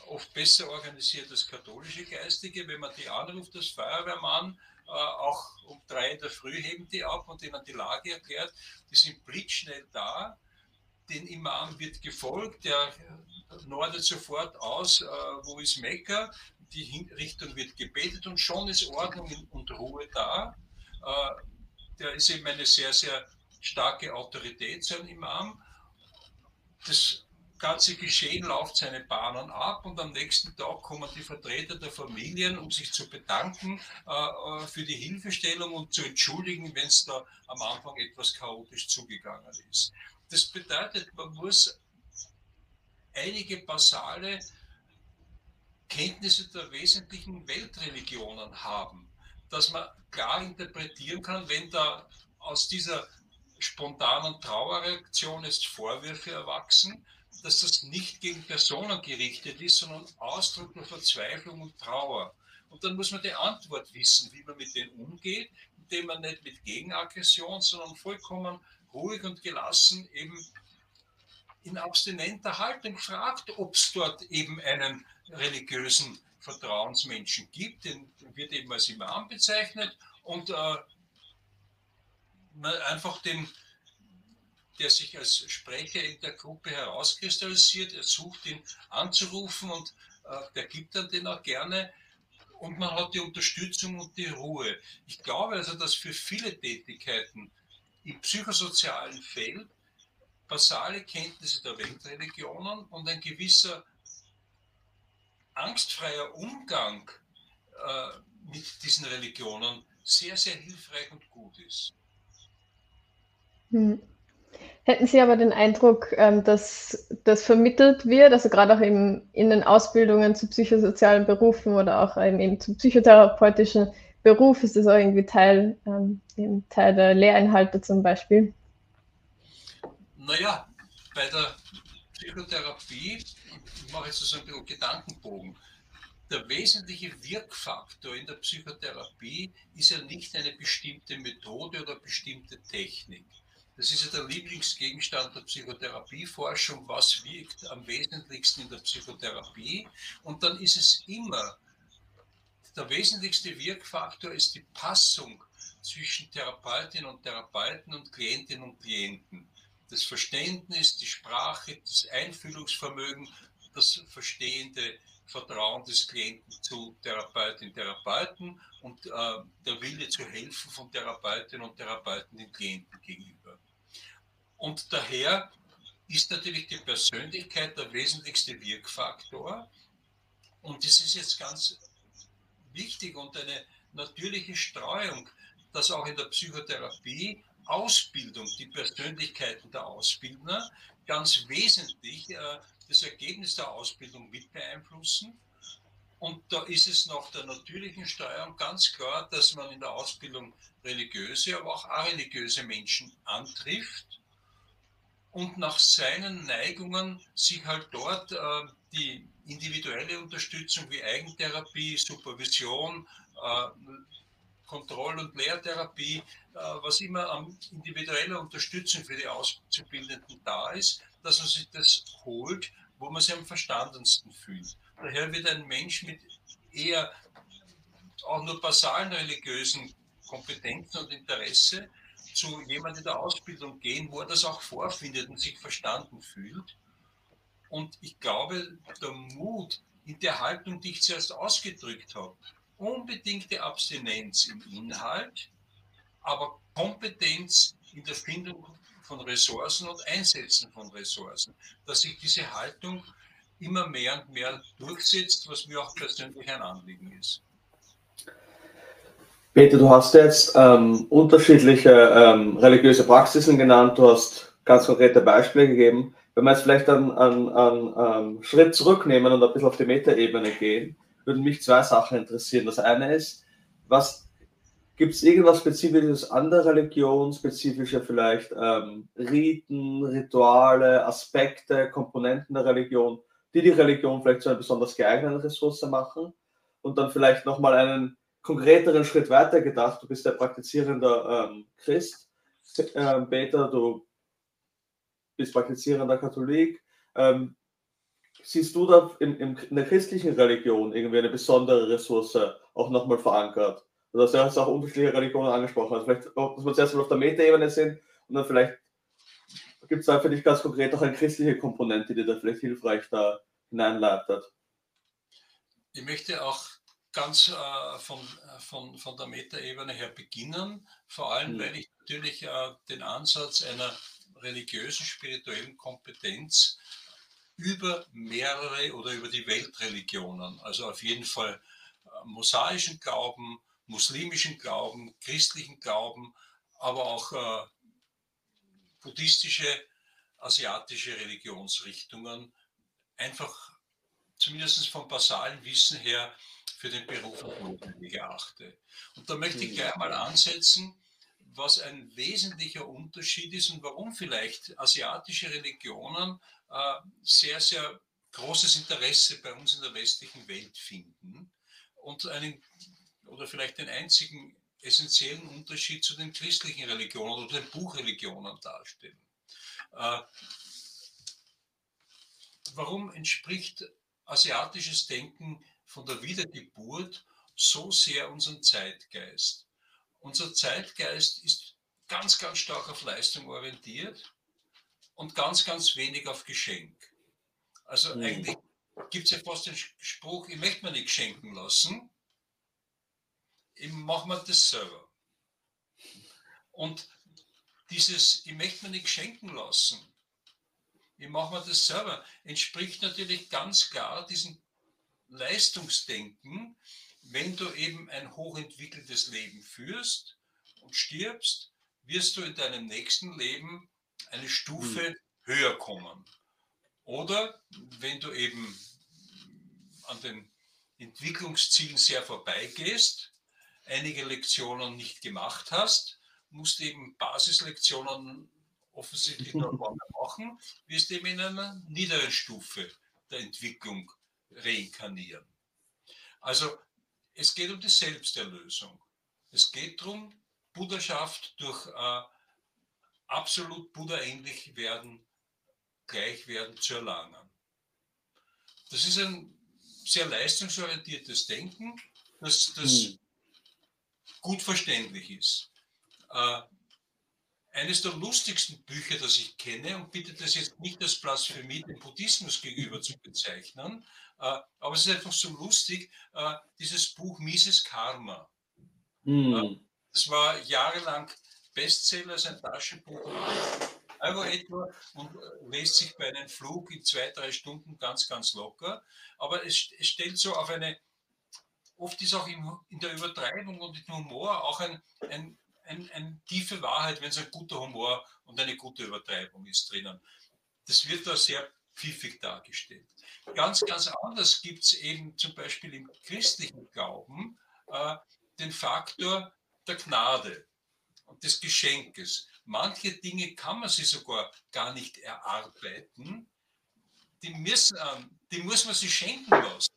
oft besser organisiert als katholische Geistige. Wenn man die anruft, das Feuerwehrmann, äh, auch um drei in der Früh heben die ab und ihnen die Lage erklärt. Die sind blitzschnell da. Den Imam wird gefolgt, der nordet sofort aus, äh, wo ist Mekka. Die Richtung wird gebetet und schon ist Ordnung und Ruhe da. Äh, der ist eben eine sehr, sehr starke Autorität, so ein Imam. Das ganze Geschehen läuft seine Bahnen ab und am nächsten Tag kommen die Vertreter der Familien, um sich zu bedanken äh, äh für die Hilfestellung und zu entschuldigen, wenn es da am Anfang etwas chaotisch zugegangen ist. Das bedeutet, man muss einige basale Kenntnisse der wesentlichen Weltreligionen haben, dass man klar interpretieren kann, wenn da aus dieser spontanen Trauerreaktion jetzt Vorwürfe erwachsen, dass das nicht gegen Personen gerichtet ist, sondern Ausdruck der Verzweiflung und Trauer. Und dann muss man die Antwort wissen, wie man mit denen umgeht, indem man nicht mit Gegenaggression, sondern vollkommen ruhig und gelassen eben in abstinenter Haltung fragt, ob es dort eben einen religiösen Vertrauensmenschen gibt, den wird eben als Imam bezeichnet und äh, einfach den, der sich als Sprecher in der Gruppe herauskristallisiert. Er sucht ihn anzurufen und äh, der gibt dann den auch gerne. und man hat die Unterstützung und die Ruhe. Ich glaube also, dass für viele Tätigkeiten im psychosozialen Feld basale Kenntnisse der Weltreligionen und ein gewisser angstfreier Umgang äh, mit diesen Religionen sehr, sehr hilfreich und gut ist. Hm. Hätten Sie aber den Eindruck, ähm, dass das vermittelt wird, also gerade auch eben in den Ausbildungen zu psychosozialen Berufen oder auch eben zum psychotherapeutischen Beruf, ist das auch irgendwie Teil, ähm, Teil der Lehrinhalte zum Beispiel? Naja, bei der Psychotherapie, ich mache jetzt so ein bisschen Gedankenbogen, der wesentliche Wirkfaktor in der Psychotherapie ist ja nicht eine bestimmte Methode oder bestimmte Technik. Das ist ja der Lieblingsgegenstand der Psychotherapieforschung. Was wirkt am wesentlichsten in der Psychotherapie? Und dann ist es immer, der wesentlichste Wirkfaktor ist die Passung zwischen Therapeutin und Therapeuten und Klientinnen und Klienten. Das Verständnis, die Sprache, das Einfühlungsvermögen, das verstehende Vertrauen des Klienten zu Therapeutinnen und Therapeuten und äh, der Wille zu helfen von Therapeutinnen und Therapeuten den Klienten gegenüber. Und daher ist natürlich die Persönlichkeit der wesentlichste Wirkfaktor. Und das ist jetzt ganz wichtig und eine natürliche Streuung, dass auch in der Psychotherapie Ausbildung, die Persönlichkeiten der Ausbildner ganz wesentlich äh, das Ergebnis der Ausbildung mit beeinflussen. Und da ist es nach der natürlichen Steuerung ganz klar, dass man in der Ausbildung religiöse, aber auch areligiöse Menschen antrifft und nach seinen Neigungen sich halt dort äh, die individuelle Unterstützung wie Eigentherapie, Supervision, äh, Kontroll- und Lehrtherapie, äh, was immer an individueller Unterstützung für die Auszubildenden da ist, dass man sich das holt wo man sich am verstandensten fühlt. Daher wird ein Mensch mit eher auch nur basalen religiösen Kompetenzen und Interesse zu jemandem in der Ausbildung gehen, wo er das auch vorfindet und sich verstanden fühlt. Und ich glaube, der Mut in der Haltung, die ich zuerst ausgedrückt habe, unbedingte Abstinenz im Inhalt, aber Kompetenz in der Findung von Ressourcen und Einsetzen von Ressourcen, dass sich diese Haltung immer mehr und mehr durchsetzt, was mir auch persönlich ein Anliegen ist. Peter, du hast jetzt ähm, unterschiedliche ähm, religiöse Praxisen genannt, du hast ganz konkrete Beispiele gegeben. Wenn wir jetzt vielleicht einen, einen, einen ähm, Schritt zurücknehmen und ein bisschen auf die Metaebene gehen, würden mich zwei Sachen interessieren. Das eine ist, was Gibt es irgendwas Spezifisches an der Religion, spezifische vielleicht ähm, Riten, Rituale, Aspekte, Komponenten der Religion, die die Religion vielleicht zu einer besonders geeigneten Ressource machen? Und dann vielleicht nochmal einen konkreteren Schritt weiter gedacht. Du bist der praktizierender ähm, Christ, äh, Peter, du bist praktizierender Katholik. Ähm, siehst du da in, in der christlichen Religion irgendwie eine besondere Ressource auch nochmal verankert? Du hast ja auch unterschiedliche Religionen angesprochen. Also vielleicht, dass wir zuerst mal auf der Metaebene sind und dann vielleicht gibt es da für dich ganz konkret auch eine christliche Komponente, die da vielleicht hilfreich da hineinleitet. Ich möchte auch ganz äh, von, von, von der Metaebene her beginnen, vor allem, mhm. weil ich natürlich äh, den Ansatz einer religiösen, spirituellen Kompetenz über mehrere oder über die Weltreligionen, also auf jeden Fall äh, mosaischen Glauben, muslimischen Glauben, christlichen Glauben, aber auch äh, buddhistische, asiatische Religionsrichtungen einfach zumindest vom basalen Wissen her für den Beruf notwendig erachte. Und da möchte ich gleich mal ansetzen, was ein wesentlicher Unterschied ist und warum vielleicht asiatische Religionen äh, sehr, sehr großes Interesse bei uns in der westlichen Welt finden und einen oder vielleicht den einzigen essentiellen Unterschied zu den christlichen Religionen oder den Buchreligionen darstellen. Äh, warum entspricht asiatisches Denken von der Wiedergeburt so sehr unserem Zeitgeist? Unser Zeitgeist ist ganz, ganz stark auf Leistung orientiert und ganz, ganz wenig auf Geschenk. Also mhm. eigentlich gibt es ja fast den Spruch, ich möchte mir nicht schenken lassen, ich mache mir das selber. Und dieses, ich möchte mir nicht schenken lassen, ich mache mir das selber, entspricht natürlich ganz klar diesem Leistungsdenken, wenn du eben ein hochentwickeltes Leben führst und stirbst, wirst du in deinem nächsten Leben eine Stufe mhm. höher kommen. Oder wenn du eben an den Entwicklungszielen sehr vorbeigehst, einige Lektionen nicht gemacht hast, musst eben Basislektionen offensichtlich noch einmal machen, wirst eben in einer niederen Stufe der Entwicklung reinkarnieren. Also es geht um die Selbsterlösung. Es geht darum, Buddhaschaft durch äh, absolut Buddha-ähnlich werden, gleich werden zu erlangen. Das ist ein sehr leistungsorientiertes Denken, das, das hm. Gut verständlich ist. Äh, eines der lustigsten Bücher, das ich kenne, und bitte das jetzt nicht als Blasphemie dem Buddhismus gegenüber zu bezeichnen, äh, aber es ist einfach so lustig, äh, dieses Buch Mises Karma. Mhm. Das war jahrelang Bestseller, sein Taschenbuch, Euro etwa und lässt sich bei einem Flug in zwei, drei Stunden ganz, ganz locker. Aber es, es stellt so auf eine, oft ist auch in, in der Übertreibung und im Humor auch ein, ein ein, eine tiefe Wahrheit, wenn es ein guter Humor und eine gute Übertreibung ist drinnen. Das wird da sehr pfiffig dargestellt. Ganz, ganz anders gibt es eben zum Beispiel im christlichen Glauben äh, den Faktor der Gnade und des Geschenkes. Manche Dinge kann man sich sogar gar nicht erarbeiten. Die, müssen, die muss man sich schenken lassen.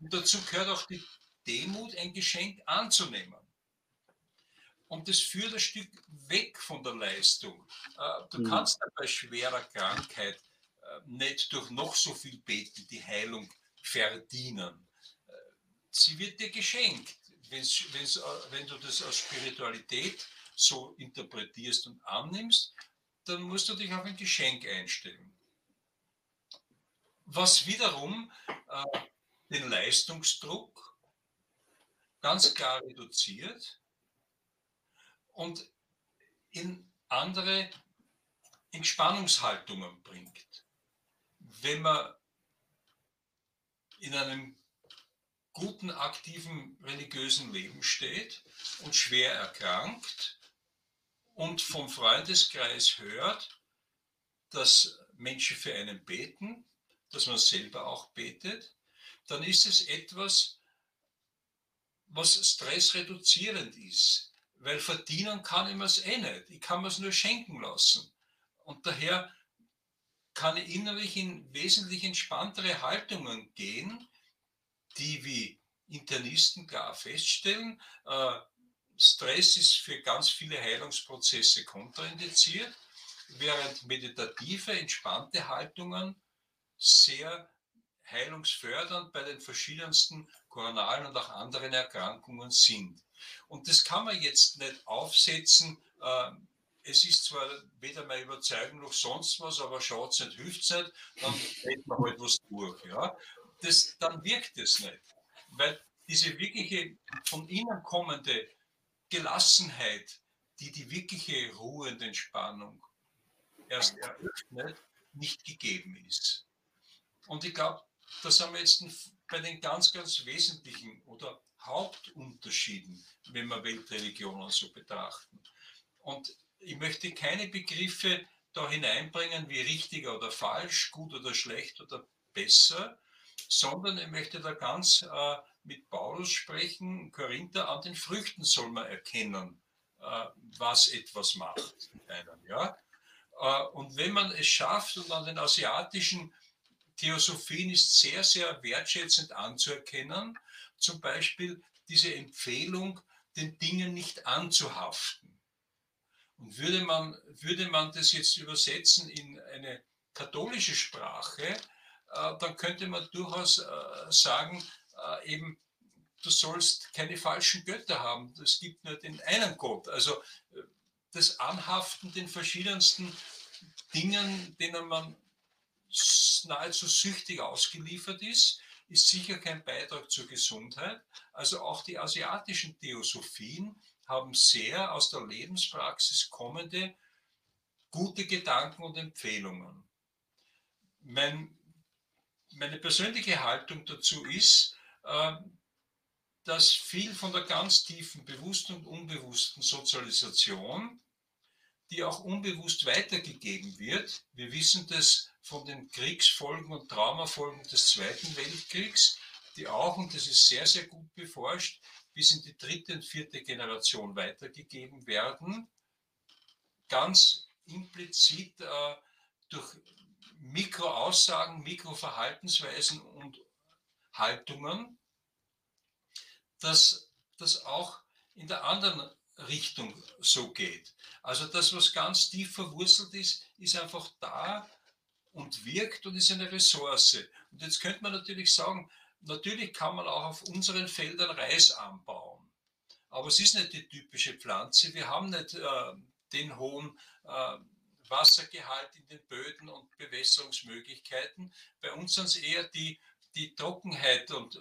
Und dazu gehört auch die Demut, ein Geschenk anzunehmen. Und das führt ein Stück weg von der Leistung. Äh, du mhm. kannst bei schwerer Krankheit äh, nicht durch noch so viel Beten die Heilung verdienen. Äh, sie wird dir geschenkt. Wenn's, wenn's, wenn du das aus Spiritualität so interpretierst und annimmst, dann musst du dich auf ein Geschenk einstellen. Was wiederum äh, den Leistungsdruck ganz klar reduziert und in andere Entspannungshaltungen bringt. Wenn man in einem guten, aktiven religiösen Leben steht und schwer erkrankt und vom Freundeskreis hört, dass Menschen für einen beten, dass man selber auch betet, dann ist es etwas, was stressreduzierend ist weil verdienen kann ich mir es eh nicht. Ich kann mir es nur schenken lassen. Und daher kann ich innerlich in wesentlich entspanntere Haltungen gehen, die wie Internisten klar feststellen, äh, Stress ist für ganz viele Heilungsprozesse kontraindiziert, während meditative, entspannte Haltungen sehr heilungsfördernd bei den verschiedensten koronalen und auch anderen Erkrankungen sind. Und das kann man jetzt nicht aufsetzen. Ähm, es ist zwar weder meine Überzeugung noch sonst was, aber schaut es nicht, hilft es nicht, dann hält man halt was durch. Ja? Das, dann wirkt es nicht. Weil diese wirkliche von innen kommende Gelassenheit, die die wirkliche Ruhe und Entspannung erst eröffnet, nicht gegeben ist. Und ich glaube, da sind wir jetzt bei den ganz, ganz wesentlichen oder Hauptunterschieden, wenn wir Weltreligionen so betrachten. Und ich möchte keine Begriffe da hineinbringen wie richtig oder falsch, gut oder schlecht oder besser, sondern ich möchte da ganz äh, mit Paulus sprechen, Korinther, an den Früchten soll man erkennen, äh, was etwas macht einem. Ja? Äh, und wenn man es schafft und an den asiatischen Theosophien ist sehr, sehr wertschätzend anzuerkennen. Zum Beispiel diese Empfehlung, den Dingen nicht anzuhaften. Und würde man, würde man das jetzt übersetzen in eine katholische Sprache, äh, dann könnte man durchaus äh, sagen, äh, eben, du sollst keine falschen Götter haben. Es gibt nur den einen Gott. Also das Anhaften den verschiedensten Dingen, denen man nahezu süchtig ausgeliefert ist, ist sicher kein Beitrag zur Gesundheit. Also auch die asiatischen Theosophien haben sehr aus der Lebenspraxis kommende gute Gedanken und Empfehlungen. Mein, meine persönliche Haltung dazu ist, äh, dass viel von der ganz tiefen bewussten und unbewussten Sozialisation, die auch unbewusst weitergegeben wird, wir wissen das von den Kriegsfolgen und Traumafolgen des Zweiten Weltkriegs, die auch, und das ist sehr, sehr gut beforscht, bis in die dritte und vierte Generation weitergegeben werden, ganz implizit äh, durch Mikroaussagen, Mikroverhaltensweisen und Haltungen, dass das auch in der anderen Richtung so geht. Also das, was ganz tief verwurzelt ist, ist einfach da und wirkt und ist eine Ressource. Und jetzt könnte man natürlich sagen, natürlich kann man auch auf unseren Feldern Reis anbauen. Aber es ist nicht die typische Pflanze. Wir haben nicht äh, den hohen äh, Wassergehalt in den Böden und Bewässerungsmöglichkeiten. Bei uns sind es eher die, die Trockenheit und äh,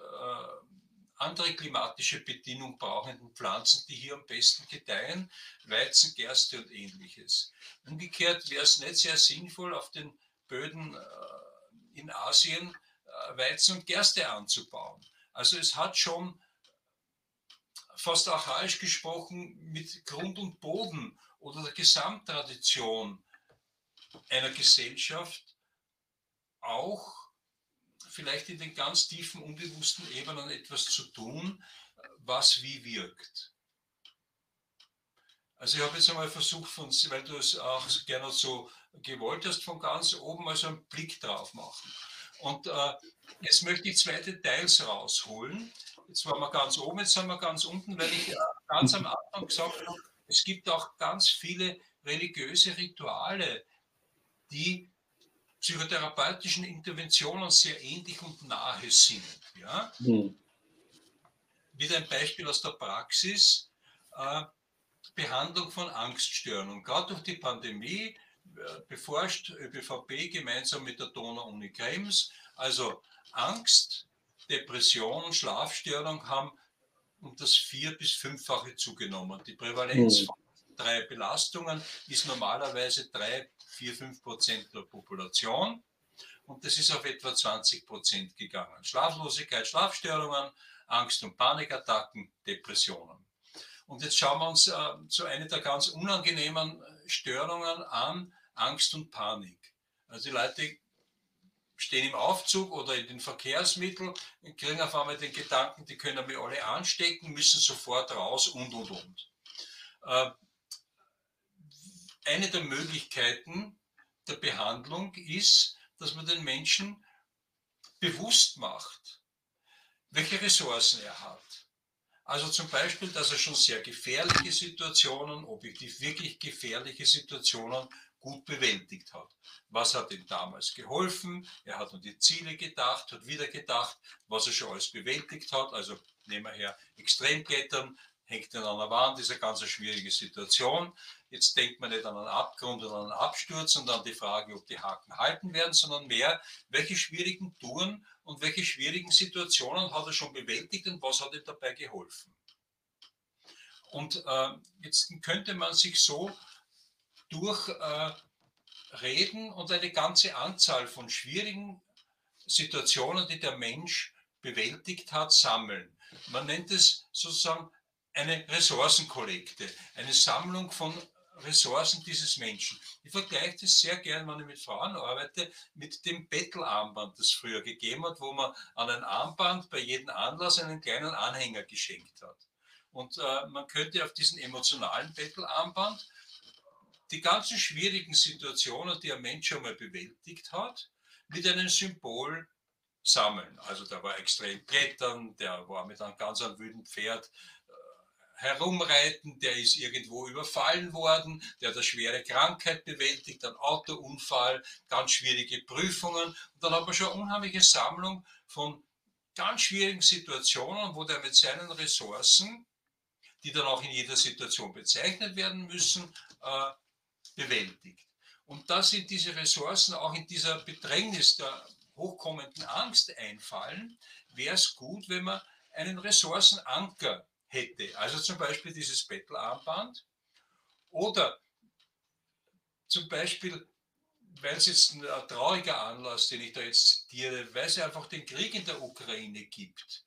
andere klimatische Bedingungen brauchenden Pflanzen, die hier am besten gedeihen, Weizen, Gerste und ähnliches. Umgekehrt wäre es nicht sehr sinnvoll, auf den Böden äh, in Asien äh, Weizen und Gerste anzubauen. Also es hat schon fast archaisch gesprochen mit Grund und Boden oder der Gesamttradition einer Gesellschaft auch vielleicht in den ganz tiefen, unbewussten Ebenen etwas zu tun, was wie wirkt. Also ich habe jetzt einmal versucht, von, weil du es auch gerne so gewollt hast, von ganz oben mal so einen Blick drauf machen. Und äh, jetzt möchte ich zwei Details rausholen. Jetzt waren wir ganz oben, jetzt sind wir ganz unten, weil ich äh, ganz am Anfang gesagt habe, es gibt auch ganz viele religiöse Rituale, die psychotherapeutischen Interventionen sehr ähnlich und nahe sind. Ja? Mhm. Wieder ein Beispiel aus der Praxis. Äh, Behandlung von Angststörungen. Gerade durch die Pandemie beforscht ÖBVP gemeinsam mit der Donau-Uni Krems. Also Angst, Depression, Schlafstörung haben um das vier- bis fünffache zugenommen. Die Prävalenz mhm. von drei Belastungen ist normalerweise drei, vier, fünf Prozent der Population. Und das ist auf etwa 20 Prozent gegangen. Schlaflosigkeit, Schlafstörungen, Angst- und Panikattacken, Depressionen. Und jetzt schauen wir uns äh, so eine der ganz unangenehmen Störungen an, Angst und Panik. Also die Leute stehen im Aufzug oder in den Verkehrsmitteln, kriegen auf einmal den Gedanken, die können wir alle anstecken, müssen sofort raus und, und, und. Äh, eine der Möglichkeiten der Behandlung ist, dass man den Menschen bewusst macht, welche Ressourcen er hat. Also zum Beispiel, dass er schon sehr gefährliche Situationen, objektiv wirklich gefährliche Situationen gut bewältigt hat. Was hat ihm damals geholfen? Er hat an die Ziele gedacht, hat wieder gedacht, was er schon alles bewältigt hat. Also nehmen wir her Extremklettern, hängt an einer Wand, ist eine ganz schwierige Situation. Jetzt denkt man nicht an einen Abgrund oder einen Absturz und an die Frage, ob die Haken halten werden, sondern mehr, welche schwierigen Touren und welche schwierigen Situationen hat er schon bewältigt und was hat ihm dabei geholfen. Und äh, jetzt könnte man sich so durch äh, und eine ganze Anzahl von schwierigen Situationen, die der Mensch bewältigt hat, sammeln. Man nennt es sozusagen eine Ressourcenkollekte, eine Sammlung von Ressourcen dieses Menschen. Ich vergleiche das sehr gerne, wenn ich mit Frauen arbeite, mit dem Bettelarmband, das früher gegeben hat, wo man an ein Armband bei jedem Anlass einen kleinen Anhänger geschenkt hat. Und äh, man könnte auf diesen emotionalen Bettelarmband die ganzen schwierigen Situationen, die ein Mensch einmal bewältigt hat, mit einem Symbol sammeln. Also der war extrem klettern, der war mit einem ganz wilden Pferd herumreiten, der ist irgendwo überfallen worden, der hat eine schwere Krankheit bewältigt, einen Autounfall, ganz schwierige Prüfungen. Und dann hat man schon eine unheimliche Sammlung von ganz schwierigen Situationen, wo der mit seinen Ressourcen, die dann auch in jeder Situation bezeichnet werden müssen, äh, bewältigt. Und da sind diese Ressourcen auch in dieser Bedrängnis der hochkommenden Angst einfallen, wäre es gut, wenn man einen Ressourcenanker hätte. Also zum Beispiel dieses Bettelarmband oder zum Beispiel, weil es jetzt ein, ein trauriger Anlass, den ich da jetzt zitiere, weil es einfach den Krieg in der Ukraine gibt.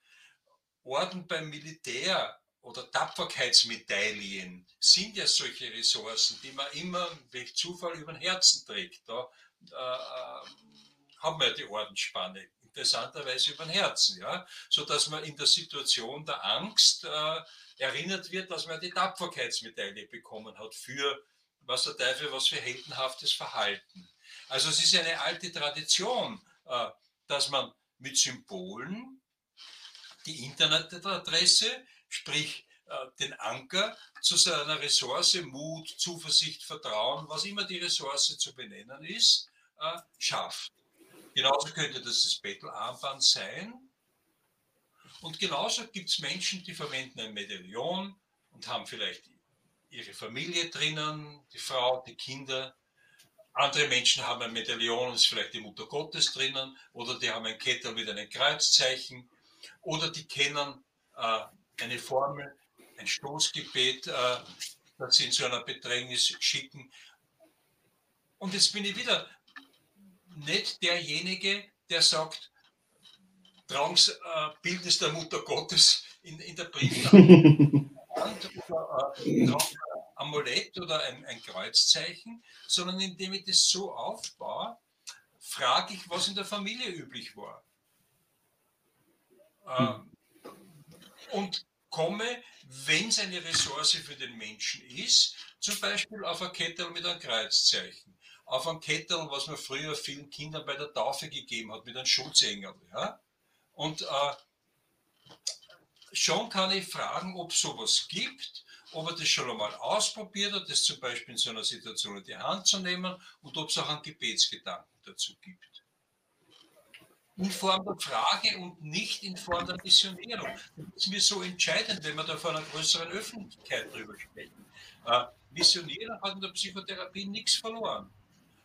Orden beim Militär oder Tapferkeitsmedaillen sind ja solche Ressourcen, die man immer durch Zufall über den Herzen trägt. Da äh, haben wir ja die Ordensspanne interessanterweise über den Herzen, ja, so dass man in der Situation der Angst äh, erinnert wird, dass man die Tapferkeitsmedaille bekommen hat für was der Teufel, was für heldenhaftes Verhalten. Also es ist eine alte Tradition, äh, dass man mit Symbolen die Internetadresse, sprich äh, den Anker zu seiner Ressource Mut, Zuversicht, Vertrauen, was immer die Ressource zu benennen ist, äh, schafft. Genauso könnte das das Bettelarmband sein. Und genauso gibt es Menschen, die verwenden ein Medaillon und haben vielleicht ihre Familie drinnen, die Frau, die Kinder. Andere Menschen haben ein Medaillon ist vielleicht die Mutter Gottes drinnen oder die haben ein Kettel mit einem Kreuzzeichen oder die kennen äh, eine Formel, ein Stoßgebet, äh, das sie in so einer Bedrängnis schicken. Und jetzt bin ich wieder nicht derjenige, der sagt, Trans äh, Bildnis der Mutter Gottes in, in der Brieftasche oder äh, Amulett oder ein, ein, Kreuzzeichen, sondern indem ich das so aufbaue, frage ich, was in der Familie üblich war. Ähm, und komme, wenn es eine Ressource für den Menschen ist, zum Beispiel auf ein Kettel mit einem Kreuzzeichen, auf ein Kettel, was man früher vielen Kindern bei der Taufe gegeben hat, mit einem Schutzengel. Ja? Und äh, schon kann ich fragen, ob es sowas gibt, ob er das schon einmal ausprobiert hat, das zum Beispiel in so einer Situation in die Hand zu nehmen und ob es auch einen Gebetsgedanken dazu gibt in Form der Frage und nicht in Form der Missionierung. Das ist mir so entscheidend, wenn wir da vor einer größeren Öffentlichkeit drüber sprechen. Äh, Missionierung hat in der Psychotherapie nichts verloren.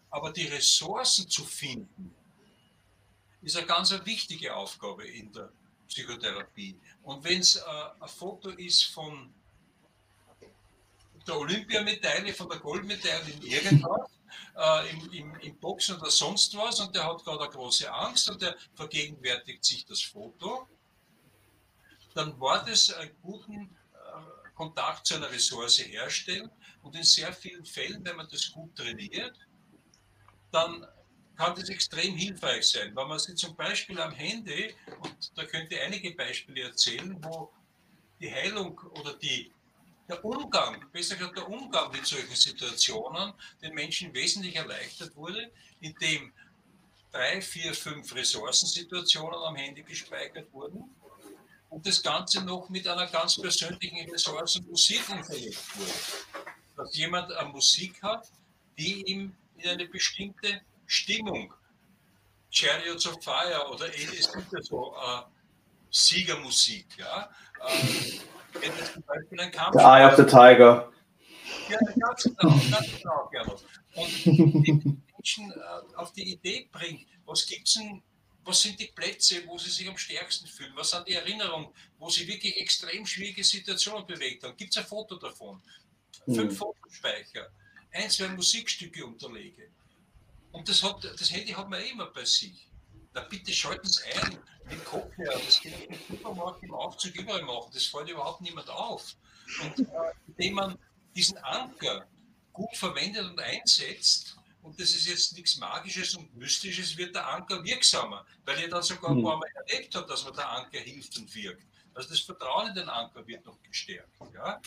Aber die Ressourcen zu finden, ist eine ganz wichtige Aufgabe in der Psychotherapie. Und wenn es äh, ein Foto ist von der Olympiamedaille, von der Goldmedaille in irgendwas, äh, im, im, im, Boxen oder sonst was und der hat gerade eine große Angst und der vergegenwärtigt sich das Foto, dann war das einen guten äh, Kontakt zu einer Ressource herstellen und in sehr vielen Fällen, wenn man das gut trainiert, dann kann das extrem hilfreich sein. Wenn man sich zum Beispiel am Handy, und da könnte ich einige Beispiele erzählen, wo die Heilung oder die der Umgang, besser gesagt der Umgang mit solchen Situationen den Menschen wesentlich erleichtert wurde, indem drei, vier, fünf Ressourcensituationen am Handy gespeichert wurden und das Ganze noch mit einer ganz persönlichen Ressource Musik hinterlegt wurde. Dass jemand eine Musik hat, die ihm in eine bestimmte Stimmung, Chariots of Fire oder ähnliches, so äh, Siegermusik, ja, äh, wenn das zum Beispiel ein Kampf The Eye of the Tiger. Ja, ganz genau, ganz genau, Gernot. Und die Menschen äh, auf die Idee bringt, was gibt's denn, was sind die Plätze, wo sie sich am stärksten fühlen, was sind die Erinnerungen, wo sie wirklich extrem schwierige Situationen bewegt haben. Gibt es ein Foto davon? Fünf mhm. Fotospeicher, ein, zwei Musikstücke unterlege. Und das, hat, das Handy hat man eh immer bei sich. Na bitte schalten Sie ein mit Kopfhörer. Das kann ich im Supermarkt, im Aufzug überall machen. Das fällt überhaupt niemand auf. Und äh, indem man diesen Anker gut verwendet und einsetzt, und das ist jetzt nichts Magisches und Mystisches, wird der Anker wirksamer, weil er dann sogar ein hm. paar Mal erlebt hat, dass man der Anker hilft und wirkt. Also das Vertrauen in den Anker wird noch gestärkt. Ja?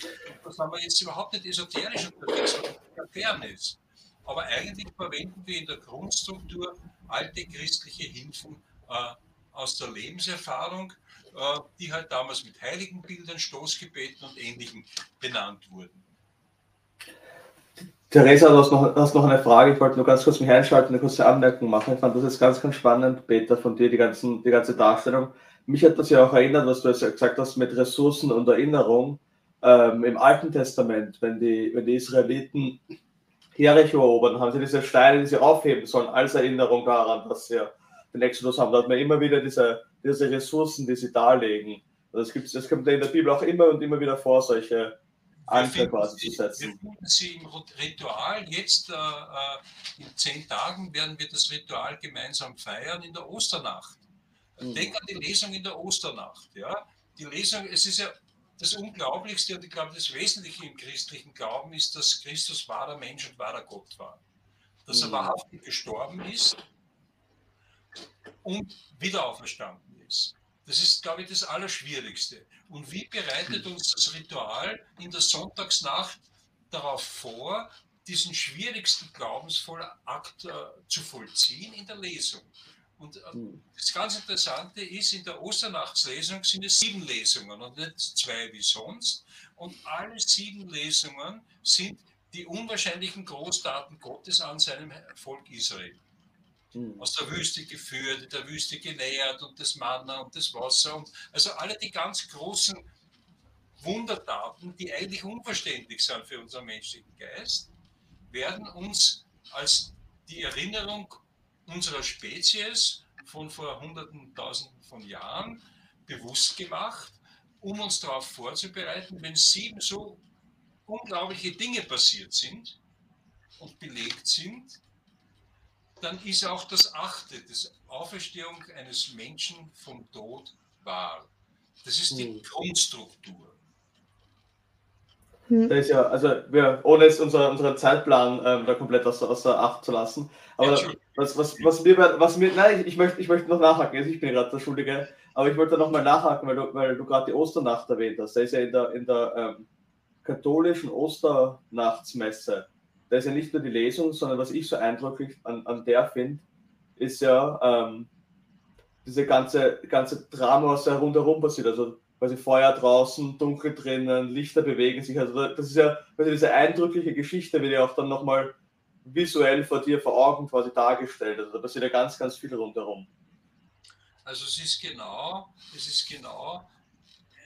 Das haben wir jetzt überhaupt nicht esoterisch unterwegs, sondern Fairness. Aber eigentlich verwenden wir in der Grundstruktur alte christliche Hilfen äh, aus der Lebenserfahrung, äh, die halt damals mit Heiligenbildern, Stoßgebeten und Ähnlichem benannt wurden. Theresa, du hast noch, hast noch eine Frage. Ich wollte nur ganz kurz mich einschalten, eine kurze Anmerkung machen. Ich fand das jetzt ganz, ganz spannend, Peter, von dir, die, ganzen, die ganze Darstellung. Mich hat das ja auch erinnert, was du jetzt gesagt hast mit Ressourcen und Erinnerung. Ähm, Im Alten Testament, wenn die, wenn die Israeliten Jericho erobern, haben sie diese Steine, die sie aufheben sollen, als Erinnerung daran, dass sie den Exodus haben, da hat man immer wieder diese, diese Ressourcen, die sie darlegen. Das, gibt's, das kommt in der Bibel auch immer und immer wieder vor, solche Anker quasi zu setzen. Wir finden sie im Ritual. Jetzt äh, äh, in zehn Tagen werden wir das Ritual gemeinsam feiern in der Osternacht. Mhm. Denk an die Lesung in der Osternacht. Ja? Die Lesung, es ist ja das Unglaublichste und ich glaube, das Wesentliche im christlichen Glauben ist, dass Christus wahrer Mensch und wahrer Gott war. Dass er mhm. wahrhaftig gestorben ist und wieder auferstanden ist. Das ist, glaube ich, das Allerschwierigste. Und wie bereitet uns das Ritual in der Sonntagsnacht darauf vor, diesen schwierigsten glaubensvollen Akt äh, zu vollziehen in der Lesung? Und äh, hm. das ganz Interessante ist, in der Osternachtslesung sind es sieben Lesungen und nicht zwei wie sonst. Und alle sieben Lesungen sind die unwahrscheinlichen Großtaten Gottes an seinem Volk Israel. Mhm. Aus der Wüste geführt, der Wüste genähert und das Manna und das Wasser. Und also alle die ganz großen Wundertaten, die eigentlich unverständlich sind für unseren menschlichen Geist, werden uns als die Erinnerung unserer Spezies von vor Hunderten, Tausenden von Jahren bewusst gemacht, um uns darauf vorzubereiten, wenn sieben so unglaubliche Dinge passiert sind und belegt sind, dann ist auch das achte, das Auferstehung eines Menschen vom Tod wahr. Das ist die hm. Grundstruktur. Hm. Das ist ja, also wir, ohne jetzt unser, unseren Zeitplan ähm, da komplett außer, außer Acht zu lassen. Aber was, was, was mir, was mir, nein, ich möchte, ich möchte noch nachhaken, also ich bin gerade der Schuldige, aber ich wollte noch mal nachhaken, weil du, weil du gerade die Osternacht erwähnt hast. Da ist ja in der, in der ähm, katholischen Osternachtsmesse, da ist ja nicht nur die Lesung, sondern was ich so eindrücklich an, an der finde, ist ja ähm, diese ganze, ganze Drama, was da rundherum passiert. Also quasi Feuer draußen, dunkel drinnen, Lichter bewegen sich. Also das ist ja quasi diese eindrückliche Geschichte, wird ja auch dann nochmal visuell vor dir vor Augen quasi dargestellt. Also da passiert ja ganz, ganz viel rundherum. Also es ist genau, es ist genau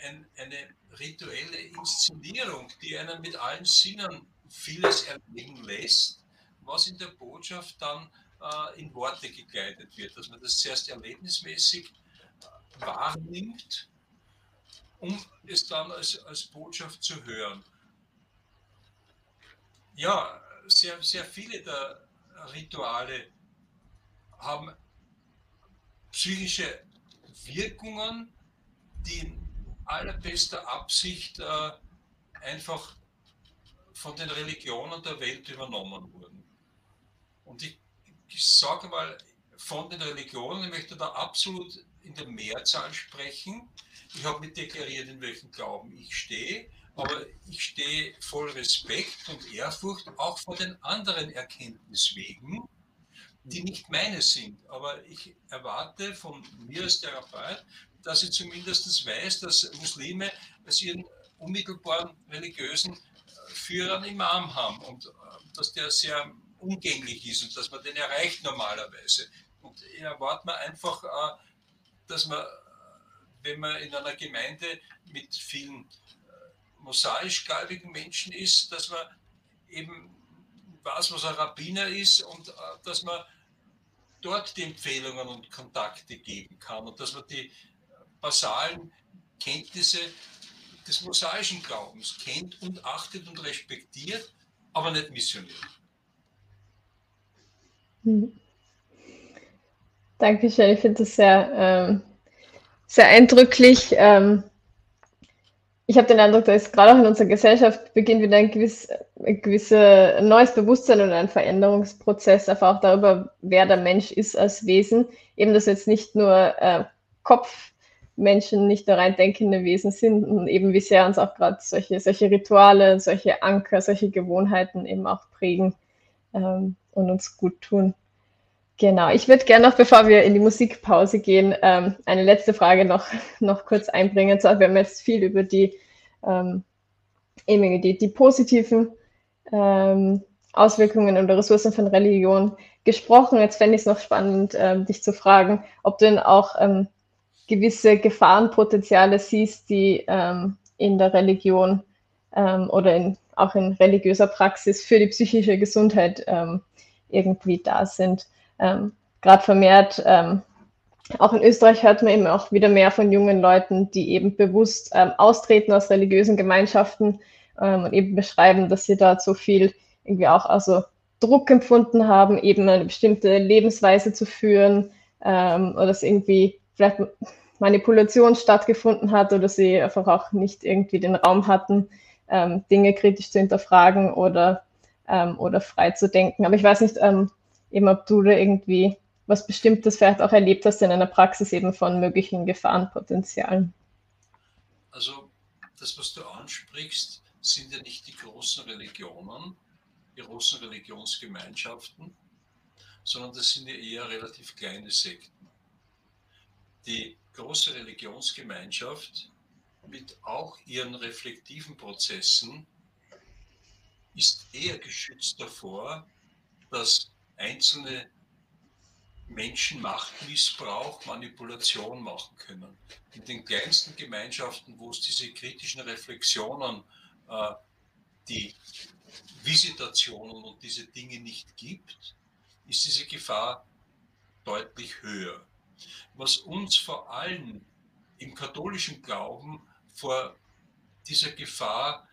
ein, eine rituelle Inszenierung, die einen mit allen Sinnen vieles erleben lässt, was in der Botschaft dann äh, in Worte gekleidet wird, dass man das zuerst erlebnismäßig äh, wahrnimmt, um es dann als, als Botschaft zu hören. Ja, sehr, sehr viele der Rituale haben psychische Wirkungen, die in allerbester Absicht äh, einfach von den Religionen der Welt übernommen wurden. Und ich, ich sage mal, von den Religionen, ich möchte da absolut in der Mehrzahl sprechen. Ich habe nicht deklariert, in welchem Glauben ich stehe, aber ich stehe voll Respekt und Ehrfurcht auch vor den anderen Erkenntniswegen, die nicht meine sind. Aber ich erwarte von mir als Therapeut, dass ich zumindest weiß, dass Muslime als ihren unmittelbaren religiösen Führer einen Imam haben und äh, dass der sehr umgänglich ist und dass man den erreicht normalerweise. Und ich erwarte mir einfach, äh, dass man, wenn man in einer Gemeinde mit vielen äh, mosaisch gläubigen Menschen ist, dass man eben weiß, was ein Rabbiner ist und dass man dort die Empfehlungen und Kontakte geben kann und dass man die basalen Kenntnisse des mosaischen Glaubens kennt und achtet und respektiert, aber nicht missioniert. Mhm. Dankeschön, ich finde das sehr, ähm, sehr eindrücklich. Ähm, ich habe den Eindruck, dass gerade auch in unserer Gesellschaft beginnt wieder ein, gewiss, ein gewisses neues Bewusstsein und ein Veränderungsprozess, einfach auch darüber, wer der Mensch ist als Wesen. Eben, dass jetzt nicht nur äh, Kopf Menschen nicht nur rein denkende Wesen sind und eben wie sehr uns auch gerade solche, solche Rituale, solche Anker, solche Gewohnheiten eben auch prägen ähm, und uns gut tun. Genau, ich würde gerne noch, bevor wir in die Musikpause gehen, ähm, eine letzte Frage noch, noch kurz einbringen. wir haben jetzt viel über die, ähm, eben die, die positiven ähm, Auswirkungen oder Ressourcen von Religion gesprochen. Jetzt fände ich es noch spannend, ähm, dich zu fragen, ob du denn auch ähm, gewisse Gefahrenpotenziale siehst, die ähm, in der Religion ähm, oder in, auch in religiöser Praxis für die psychische Gesundheit ähm, irgendwie da sind. Ähm, Gerade vermehrt ähm, auch in Österreich hört man eben auch wieder mehr von jungen Leuten, die eben bewusst ähm, austreten aus religiösen Gemeinschaften und eben beschreiben, dass sie da so viel irgendwie auch also Druck empfunden haben, eben eine bestimmte Lebensweise zu führen oder dass irgendwie vielleicht Manipulation stattgefunden hat oder sie einfach auch nicht irgendwie den Raum hatten, ähm, Dinge kritisch zu hinterfragen oder, ähm, oder frei zu denken. Aber ich weiß nicht, ähm, eben ob du da irgendwie was Bestimmtes vielleicht auch erlebt hast in einer Praxis eben von möglichen Gefahrenpotenzialen. Also das, was du ansprichst, sind ja nicht die großen Religionen, die großen Religionsgemeinschaften, sondern das sind ja eher relativ kleine Sekten. Die große Religionsgemeinschaft mit auch ihren reflektiven Prozessen ist eher geschützt davor, dass einzelne Menschen Machtmissbrauch, Manipulation machen können. In den kleinsten Gemeinschaften, wo es diese kritischen Reflexionen, äh, die Visitationen und diese Dinge nicht gibt, ist diese Gefahr deutlich höher. Was uns vor allem im katholischen Glauben vor dieser Gefahr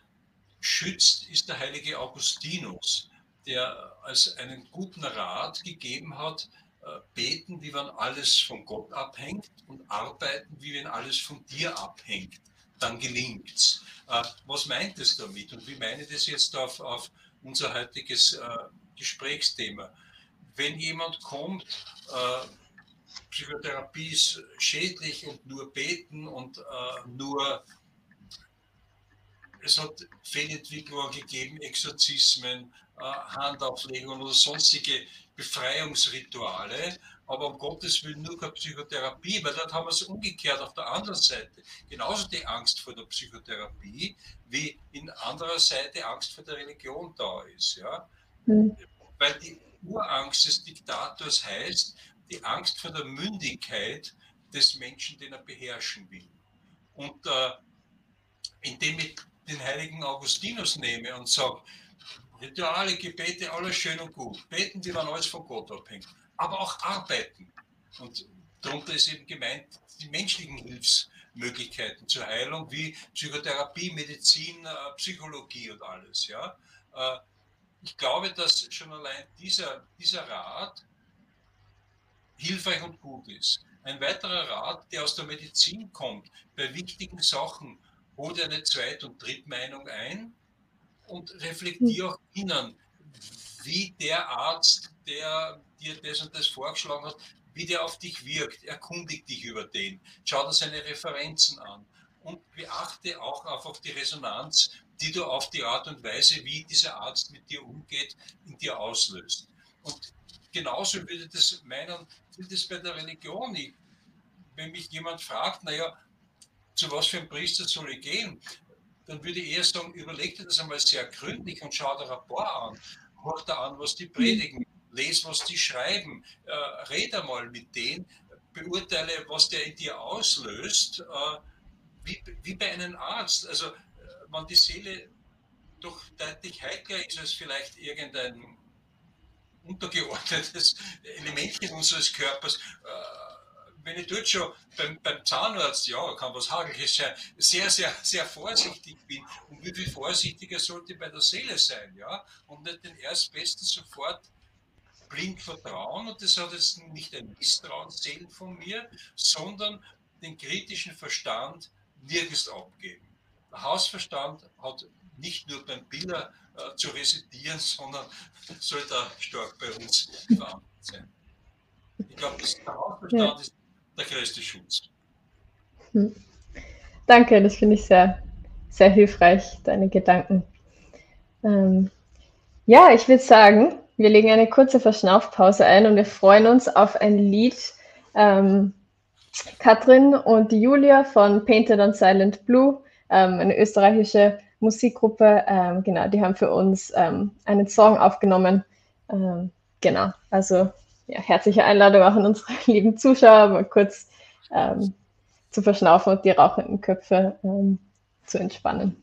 schützt, ist der heilige Augustinus, der als einen guten Rat gegeben hat, äh, beten, wie wenn alles von Gott abhängt und arbeiten, wie wenn alles von dir abhängt. Dann gelingt's. Äh, was meint es damit und wie meine ich das jetzt auf, auf unser heutiges äh, Gesprächsthema? Wenn jemand kommt, Psychotherapie ist schädlich und nur beten und nur es hat Fehlentwicklungen gegeben, Exorzismen, Handauflegungen oder sonstige Befreiungsrituale, aber um Gottes Willen nur keine Psychotherapie, weil dann haben wir es umgekehrt auf der anderen Seite. Genauso die Angst vor der Psychotherapie, wie in anderer Seite Angst vor der Religion da ist. Ja? Mhm. Weil die Urangst des Diktators heißt, die Angst vor der Mündigkeit des Menschen, den er beherrschen will. Und äh, indem ich den heiligen Augustinus nehme und sage, Rituale, Gebete, alles schön und gut. Beten, die dann alles von Gott abhängt. Aber auch arbeiten. Und darunter ist eben gemeint, die menschlichen Hilfsmöglichkeiten zur Heilung, wie Psychotherapie, Medizin, äh, Psychologie und alles. Ja? Äh, ich glaube, dass schon allein dieser, dieser Rat hilfreich und gut ist. Ein weiterer Rat, der aus der Medizin kommt, bei wichtigen Sachen, hol dir eine Zweit- und Drittmeinung ein und reflektiere auch innen, wie der Arzt, der dir das und das vorgeschlagen hat, wie der auf dich wirkt. Erkundig dich über den. Schau dir seine Referenzen an und beachte auch einfach die Resonanz, die du auf die Art und Weise, wie dieser Arzt mit dir umgeht, in dir auslöst. Und genauso würde das meinen, gilt das bei der Religion. Ich, wenn mich jemand fragt, naja, zu was für einem Priester soll ich gehen? dann würde ich eher sagen, überleg dir das einmal sehr gründlich und schau dir Rapport an. Hör dir an, was die predigen, lese, was die schreiben, äh, rede mal mit denen, beurteile, was der in dir auslöst, äh, wie, wie bei einem Arzt. Also, äh, wenn die Seele doch deutlich heikler ist als vielleicht irgendein untergeordnetes Elementchen unseres Körpers, äh, wenn ich dort schon beim, beim Zahnarzt, ja, kann was Hageles sein, sehr, sehr, sehr vorsichtig bin. Und wie viel vorsichtiger sollte ich bei der Seele sein, ja? Und nicht den Erstbesten sofort blind vertrauen. Und das hat jetzt nicht ein Misstrauensseelen von mir, sondern den kritischen Verstand nirgends abgeben. Der Hausverstand hat nicht nur beim Biller äh, zu residieren, sondern soll da stark bei uns verankert sein. Ich glaube, der Hausverstand ja. ist der größte Schutz. Hm. Danke, das finde ich sehr, sehr hilfreich, deine Gedanken. Ähm, ja, ich würde sagen, wir legen eine kurze Verschnaufpause ein und wir freuen uns auf ein Lied. Ähm, Katrin und die Julia von Painted on Silent Blue, ähm, eine österreichische Musikgruppe, ähm, genau, die haben für uns ähm, einen Song aufgenommen. Ähm, genau, also ja, herzliche Einladung auch an unsere lieben Zuschauer, mal kurz ähm, zu verschnaufen und die rauchenden Köpfe ähm, zu entspannen.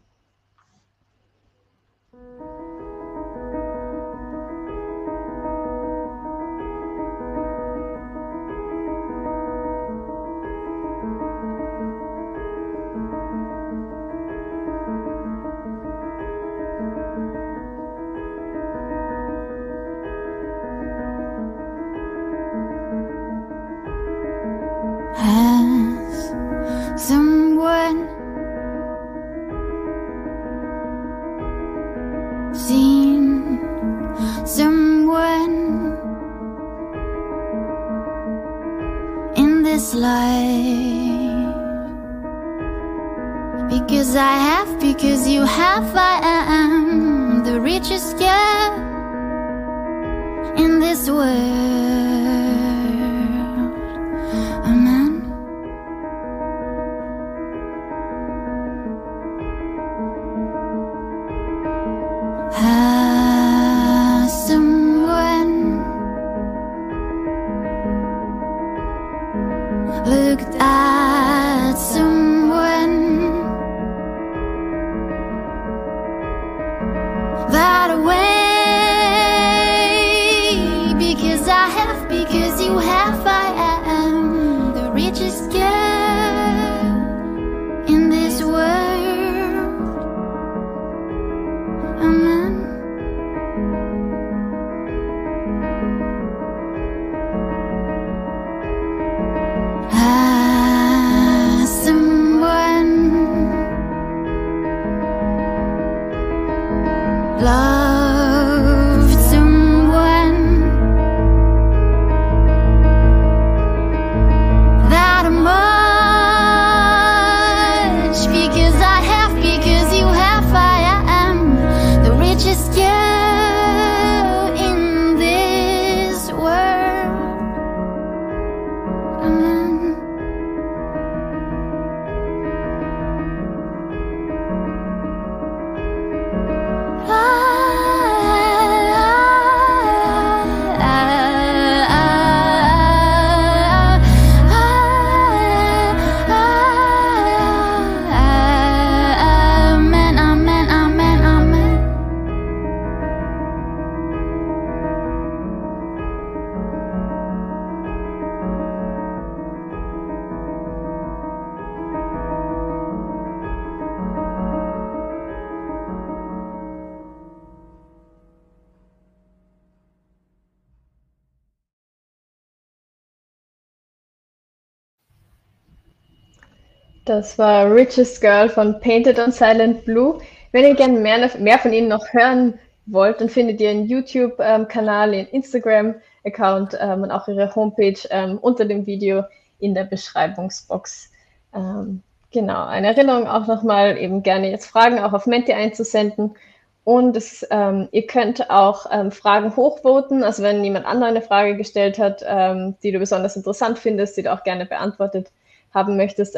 Das war Richest Girl von Painted on Silent Blue. Wenn ihr gerne mehr, mehr von ihnen noch hören wollt, dann findet ihr einen YouTube-Kanal, ihren Instagram-Account ähm, und auch ihre Homepage ähm, unter dem Video in der Beschreibungsbox. Ähm, genau, eine Erinnerung auch nochmal, eben gerne jetzt Fragen auch auf Menti einzusenden. Und es, ähm, ihr könnt auch ähm, Fragen hochvoten. Also wenn jemand anderer eine Frage gestellt hat, ähm, die du besonders interessant findest, die du auch gerne beantwortet haben möchtest,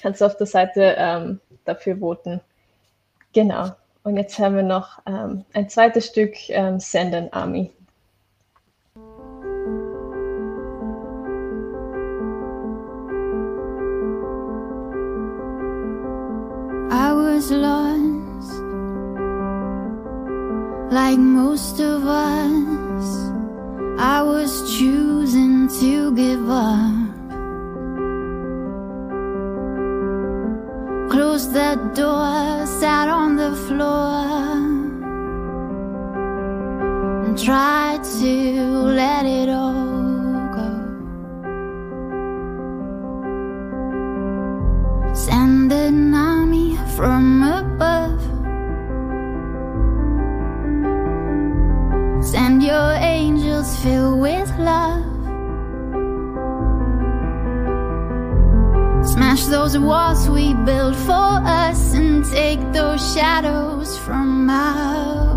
kannst du auf der Seite ähm, dafür voten. Genau. Und jetzt haben wir noch ähm, ein zweites Stück, ähm, Send an Army. I was lost, like most of us. I was choosing to give up. Closed that door, sat on the floor, and tried to let it all go. Send an army from above. Send your angels filled with love. Smash those walls we built for us and take those shadows from our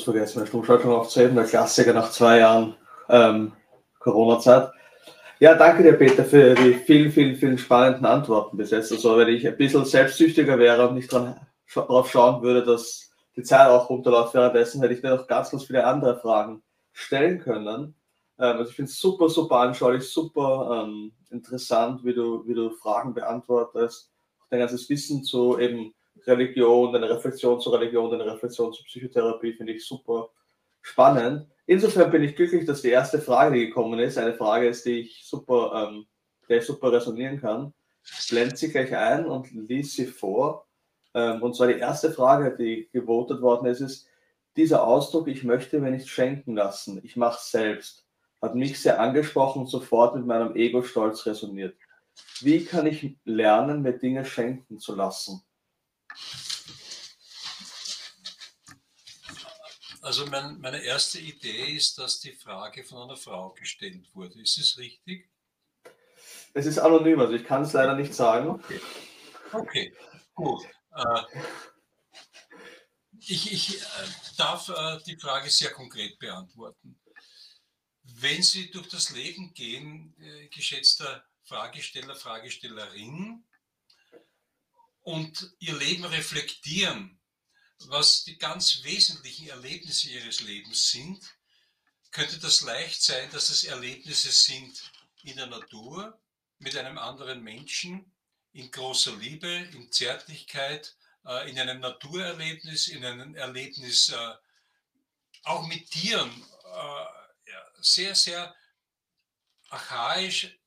kurz vergessen, meine Stummschaltung aufzuheben, der Klassiker nach zwei Jahren ähm, Corona-Zeit. Ja, danke dir, Peter, für die vielen, vielen, vielen spannenden Antworten bis jetzt. Also, wenn ich ein bisschen selbstsüchtiger wäre und nicht darauf schauen würde, dass die Zeit auch runterläuft währenddessen, hätte ich mir noch ganz, ganz viele andere Fragen stellen können. Ähm, also, ich finde es super, super anschaulich, super ähm, interessant, wie du, wie du Fragen beantwortest. Dein ganzes Wissen zu eben Religion, deine Reflexion zur Religion, deine Reflexion zur Psychotherapie finde ich super spannend. Insofern bin ich glücklich, dass die erste Frage, die gekommen ist, eine Frage ist, die ich super, ähm, der super resonieren kann. Ich blende sie gleich ein und lies sie vor. Ähm, und zwar die erste Frage, die gewotet worden ist, ist, dieser Ausdruck, ich möchte mir nicht schenken lassen, ich mache es selbst, hat mich sehr angesprochen und sofort mit meinem Ego-Stolz resoniert. Wie kann ich lernen, mir Dinge schenken zu lassen? Also mein, meine erste Idee ist, dass die Frage von einer Frau gestellt wurde. Ist es richtig? Es ist anonym, also ich kann es leider nicht sagen. Okay, okay. gut. Äh, ich, ich äh, darf äh, die Frage sehr konkret beantworten. Wenn Sie durch das Leben gehen, äh, geschätzter Fragesteller, Fragestellerin, und Ihr Leben reflektieren, was die ganz wesentlichen Erlebnisse ihres Lebens sind, könnte das leicht sein, dass es Erlebnisse sind in der Natur, mit einem anderen Menschen, in großer Liebe, in Zärtlichkeit, äh, in einem Naturerlebnis, in einem Erlebnis äh, auch mit Tieren, äh, sehr, sehr archaisch,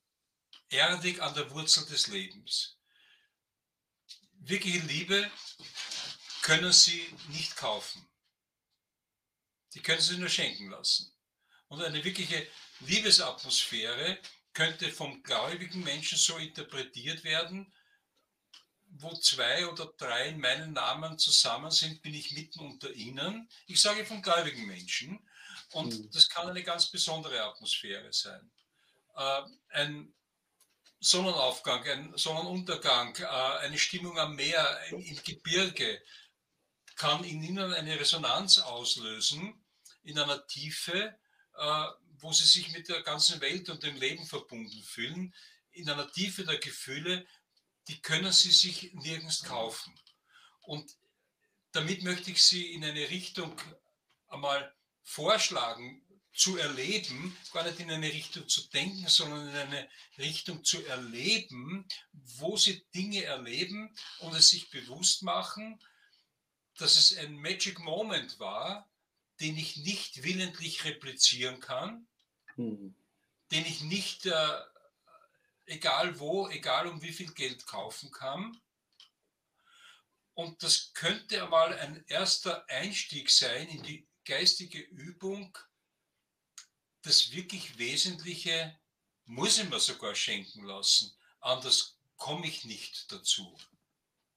erdig an der Wurzel des Lebens. Wirkliche Liebe können sie nicht kaufen. Die können sie nur schenken lassen. Und eine wirkliche Liebesatmosphäre könnte vom gläubigen Menschen so interpretiert werden, wo zwei oder drei in meinen Namen zusammen sind, bin ich mitten unter ihnen. Ich sage von gläubigen Menschen. Und mhm. das kann eine ganz besondere Atmosphäre sein. Äh, ein Sonnenaufgang, ein Sonnenuntergang, äh, eine Stimmung am Meer, im Gebirge, kann in ihnen eine Resonanz auslösen, in einer Tiefe, äh, wo sie sich mit der ganzen Welt und dem Leben verbunden fühlen, in einer Tiefe der Gefühle, die können sie sich nirgends kaufen. Und damit möchte ich sie in eine Richtung einmal vorschlagen, zu erleben, gar nicht in eine Richtung zu denken, sondern in eine Richtung zu erleben, wo sie Dinge erleben und es sich bewusst machen, dass es ein Magic Moment war, den ich nicht willentlich replizieren kann, mhm. den ich nicht, äh, egal wo, egal um wie viel Geld kaufen kann. Und das könnte einmal ein erster Einstieg sein in die geistige Übung. Das wirklich Wesentliche muss ich mir sogar schenken lassen. Anders komme ich nicht dazu.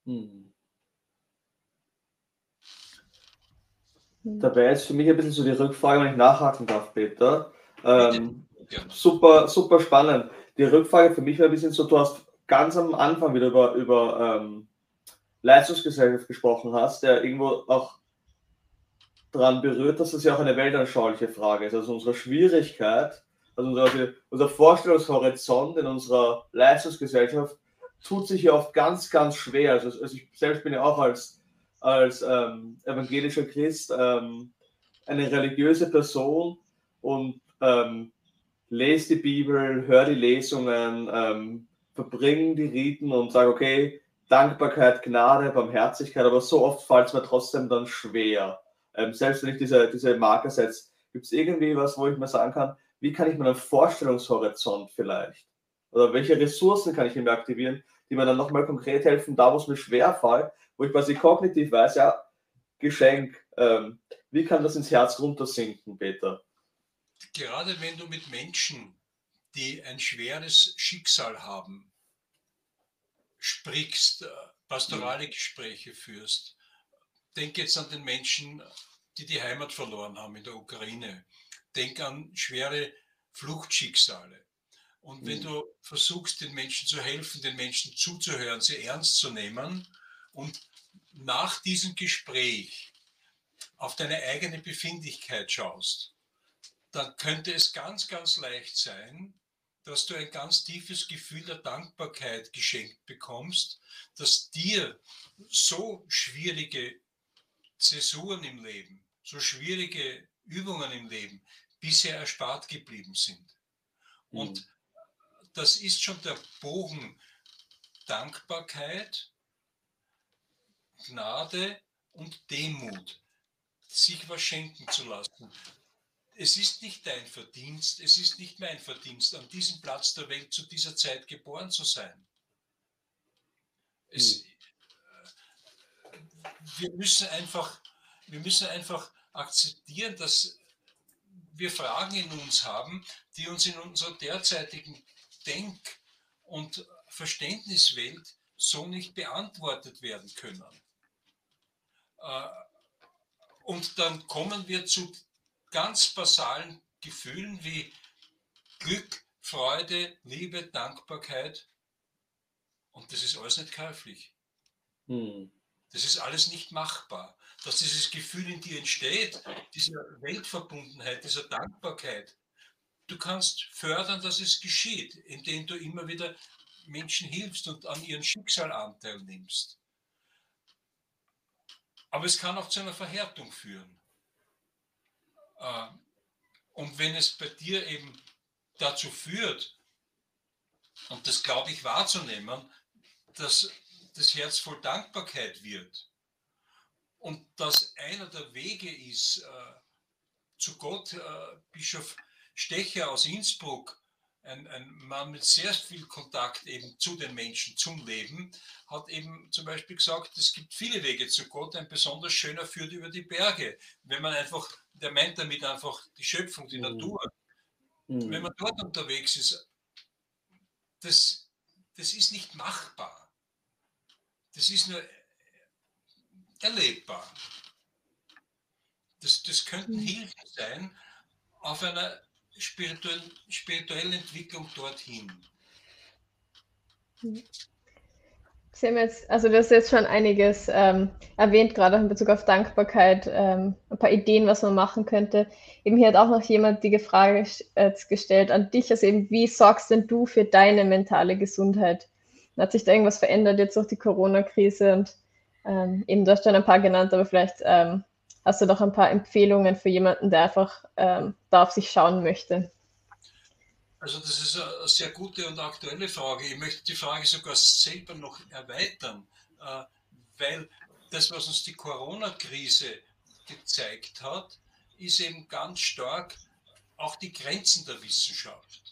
Mhm. Da wäre jetzt für mich ein bisschen so die Rückfrage, wenn ich nachhaken darf, Peter. Ähm, super, super spannend. Die Rückfrage für mich war ein bisschen so, du hast ganz am Anfang wieder über, über ähm, Leistungsgesellschaft gesprochen hast, der irgendwo auch daran berührt, dass das ja auch eine weltanschauliche Frage ist. Also unsere Schwierigkeit, also unser, unser Vorstellungshorizont in unserer Leistungsgesellschaft tut sich ja oft ganz, ganz schwer. Also, also ich selbst bin ja auch als als ähm, evangelischer Christ ähm, eine religiöse Person und ähm, lese die Bibel, höre die Lesungen, ähm, verbringe die Riten und sage, okay, Dankbarkeit, Gnade, Barmherzigkeit, aber so oft fällt es mir trotzdem dann schwer. Ähm, selbst wenn ich diese, diese Marker setze, gibt es irgendwie was, wo ich mir sagen kann, wie kann ich meinen Vorstellungshorizont vielleicht oder welche Ressourcen kann ich mir aktivieren, die mir dann nochmal konkret helfen, da wo es mir schwer fällt, wo ich quasi kognitiv weiß, ja, Geschenk, ähm, wie kann das ins Herz runtersinken, Peter? Gerade wenn du mit Menschen, die ein schweres Schicksal haben, sprichst, äh, pastorale Gespräche führst. Denk jetzt an den Menschen, die die Heimat verloren haben in der Ukraine. Denk an schwere Fluchtschicksale. Und wenn mhm. du versuchst, den Menschen zu helfen, den Menschen zuzuhören, sie ernst zu nehmen und nach diesem Gespräch auf deine eigene Befindlichkeit schaust, dann könnte es ganz, ganz leicht sein, dass du ein ganz tiefes Gefühl der Dankbarkeit geschenkt bekommst, dass dir so schwierige Zäsuren im Leben, so schwierige Übungen im Leben bisher erspart geblieben sind. Mhm. Und das ist schon der Bogen Dankbarkeit, Gnade und Demut, sich was schenken zu lassen es ist nicht dein Verdienst, es ist nicht mein Verdienst, an diesem Platz der Welt zu dieser Zeit geboren zu sein. Es, hm. Wir, müssen einfach, wir müssen einfach akzeptieren, dass wir Fragen in uns haben, die uns in unserer derzeitigen Denk- und Verständniswelt so nicht beantwortet werden können. Äh, und dann kommen wir zu ganz basalen Gefühlen wie Glück, Freude, Liebe, Dankbarkeit. Und das ist alles nicht käuflich. Hm. Das ist alles nicht machbar. Dass dieses Gefühl in dir entsteht, diese Weltverbundenheit, dieser Dankbarkeit, du kannst fördern, dass es geschieht, indem du immer wieder Menschen hilfst und an ihren Schicksal Anteil nimmst. Aber es kann auch zu einer Verhärtung führen. Äh, und wenn es bei dir eben dazu führt, und das glaube ich wahrzunehmen, dass das Herz voll Dankbarkeit wird und dass einer der Wege ist, äh, zu Gott, äh, Bischof Stecher aus Innsbruck, ein, ein Mann mit sehr viel Kontakt eben zu den Menschen, zum Leben, hat eben zum Beispiel gesagt, es gibt viele Wege zu Gott, ein besonders schöner führt über die Berge. Wenn man einfach, der meint damit einfach die Schöpfung, die mhm. Natur. Mhm. Wenn man dort unterwegs ist, das, das ist nicht machbar. Das ist nur erlebbar. Das, das könnten mhm. Hilfen sein auf einer spirituellen, spirituelle Entwicklung dorthin? Sie haben jetzt, also du hast jetzt schon einiges ähm, erwähnt, gerade in Bezug auf Dankbarkeit, ähm, ein paar Ideen, was man machen könnte. Eben hier hat auch noch jemand die Frage äh, gestellt an dich, also eben, wie sorgst denn du für deine mentale Gesundheit? Hat sich da irgendwas verändert jetzt durch die Corona-Krise und ähm, eben, du hast schon ein paar genannt, aber vielleicht ähm, Hast du noch ein paar Empfehlungen für jemanden, der einfach ähm, da auf sich schauen möchte? Also das ist eine sehr gute und aktuelle Frage. Ich möchte die Frage sogar selber noch erweitern, äh, weil das, was uns die Corona-Krise gezeigt hat, ist eben ganz stark auch die Grenzen der Wissenschaft.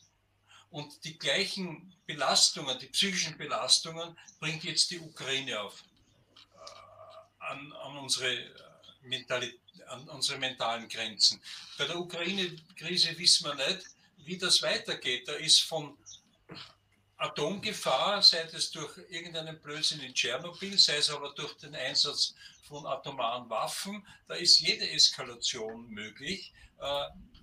Und die gleichen Belastungen, die psychischen Belastungen, bringt jetzt die Ukraine auf, äh, an, an unsere Mentalität, an unsere mentalen Grenzen. Bei der Ukraine-Krise wissen wir nicht, wie das weitergeht. Da ist von Atomgefahr, sei es durch irgendeinen Blödsinn in Tschernobyl, sei es aber durch den Einsatz von atomaren Waffen, da ist jede Eskalation möglich.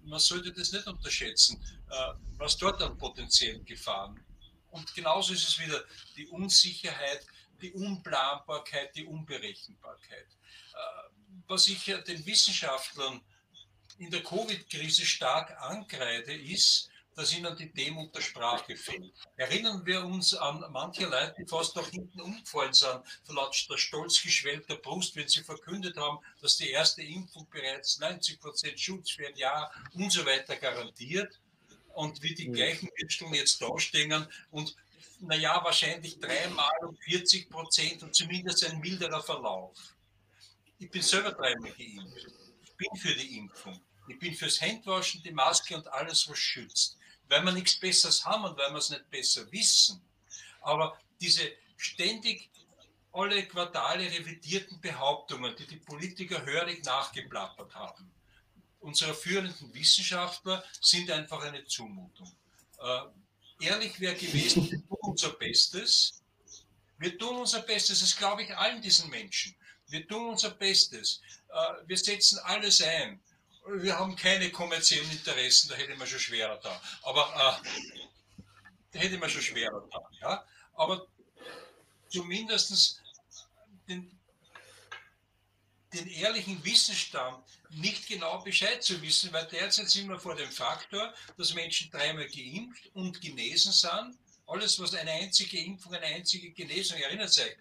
Äh, man sollte das nicht unterschätzen, äh, was dort an potenziellen Gefahren. Und genauso ist es wieder die Unsicherheit, die Unplanbarkeit, die Unberechenbarkeit. Äh, was ich den Wissenschaftlern in der Covid-Krise stark ankreide, ist, dass ihnen die Demut der Sprache fehlt. Erinnern wir uns an manche Leute, die fast nach hinten umgefallen sind, vor lauter stolz geschwellter Brust, wenn sie verkündet haben, dass die erste Impfung bereits 90 Prozent Schutz für ein Jahr und so weiter garantiert und wie die gleichen Würsteln jetzt dastehen und naja, wahrscheinlich dreimal um 40 Prozent und zumindest ein milderer Verlauf. Ich bin selber dreimal geimpft. Ich bin für die Impfung. Ich bin fürs Handwaschen, die Maske und alles, was schützt. Weil wir nichts Besseres haben und weil wir es nicht besser wissen. Aber diese ständig alle Quartale revidierten Behauptungen, die die Politiker hörig nachgeplappert haben, unserer führenden Wissenschaftler sind einfach eine Zumutung. Äh, ehrlich wäre gewesen, wir tun unser Bestes. Wir tun unser Bestes, das glaube ich allen diesen Menschen. Wir tun unser Bestes. Äh, wir setzen alles ein. Wir haben keine kommerziellen Interessen, da hätte man schon schwerer da. Aber äh, hätte man schon schwerer da. Ja? Aber zumindest den, den ehrlichen Wissensstand nicht genau Bescheid zu wissen, weil derzeit sind wir vor dem Faktor, dass Menschen dreimal geimpft und genesen sind. Alles, was eine einzige Impfung, eine einzige Genesung erinnert sich.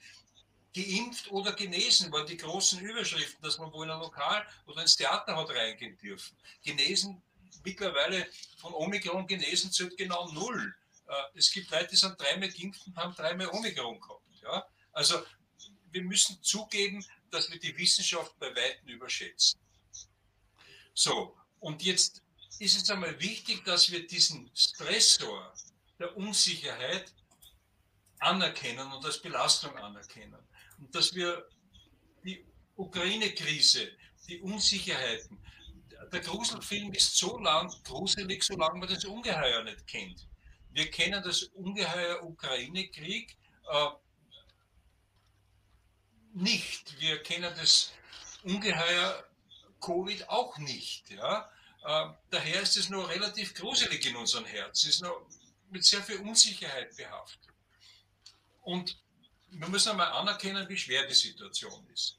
Geimpft oder genesen waren die großen Überschriften, dass man wohl in ein Lokal oder ins Theater hat reingehen dürfen. Genesen, mittlerweile von Omikron genesen zählt genau null. Äh, es gibt Leute, die sind dreimal geimpft und haben dreimal Omikron gehabt. Ja? Also wir müssen zugeben, dass wir die Wissenschaft bei Weitem überschätzen. So, und jetzt ist es einmal wichtig, dass wir diesen Stressor der Unsicherheit anerkennen und als Belastung anerkennen. Dass wir die Ukraine-Krise, die Unsicherheiten, der Gruselfilm ist so lang gruselig, solange man das Ungeheuer nicht kennt. Wir kennen das Ungeheuer Ukraine-Krieg, äh, nicht. Wir kennen das Ungeheuer Covid auch nicht. Ja? Äh, daher ist es nur relativ gruselig in unserem Herzen. Es ist nur mit sehr viel Unsicherheit behaftet. Und wir müssen einmal anerkennen, wie schwer die Situation ist.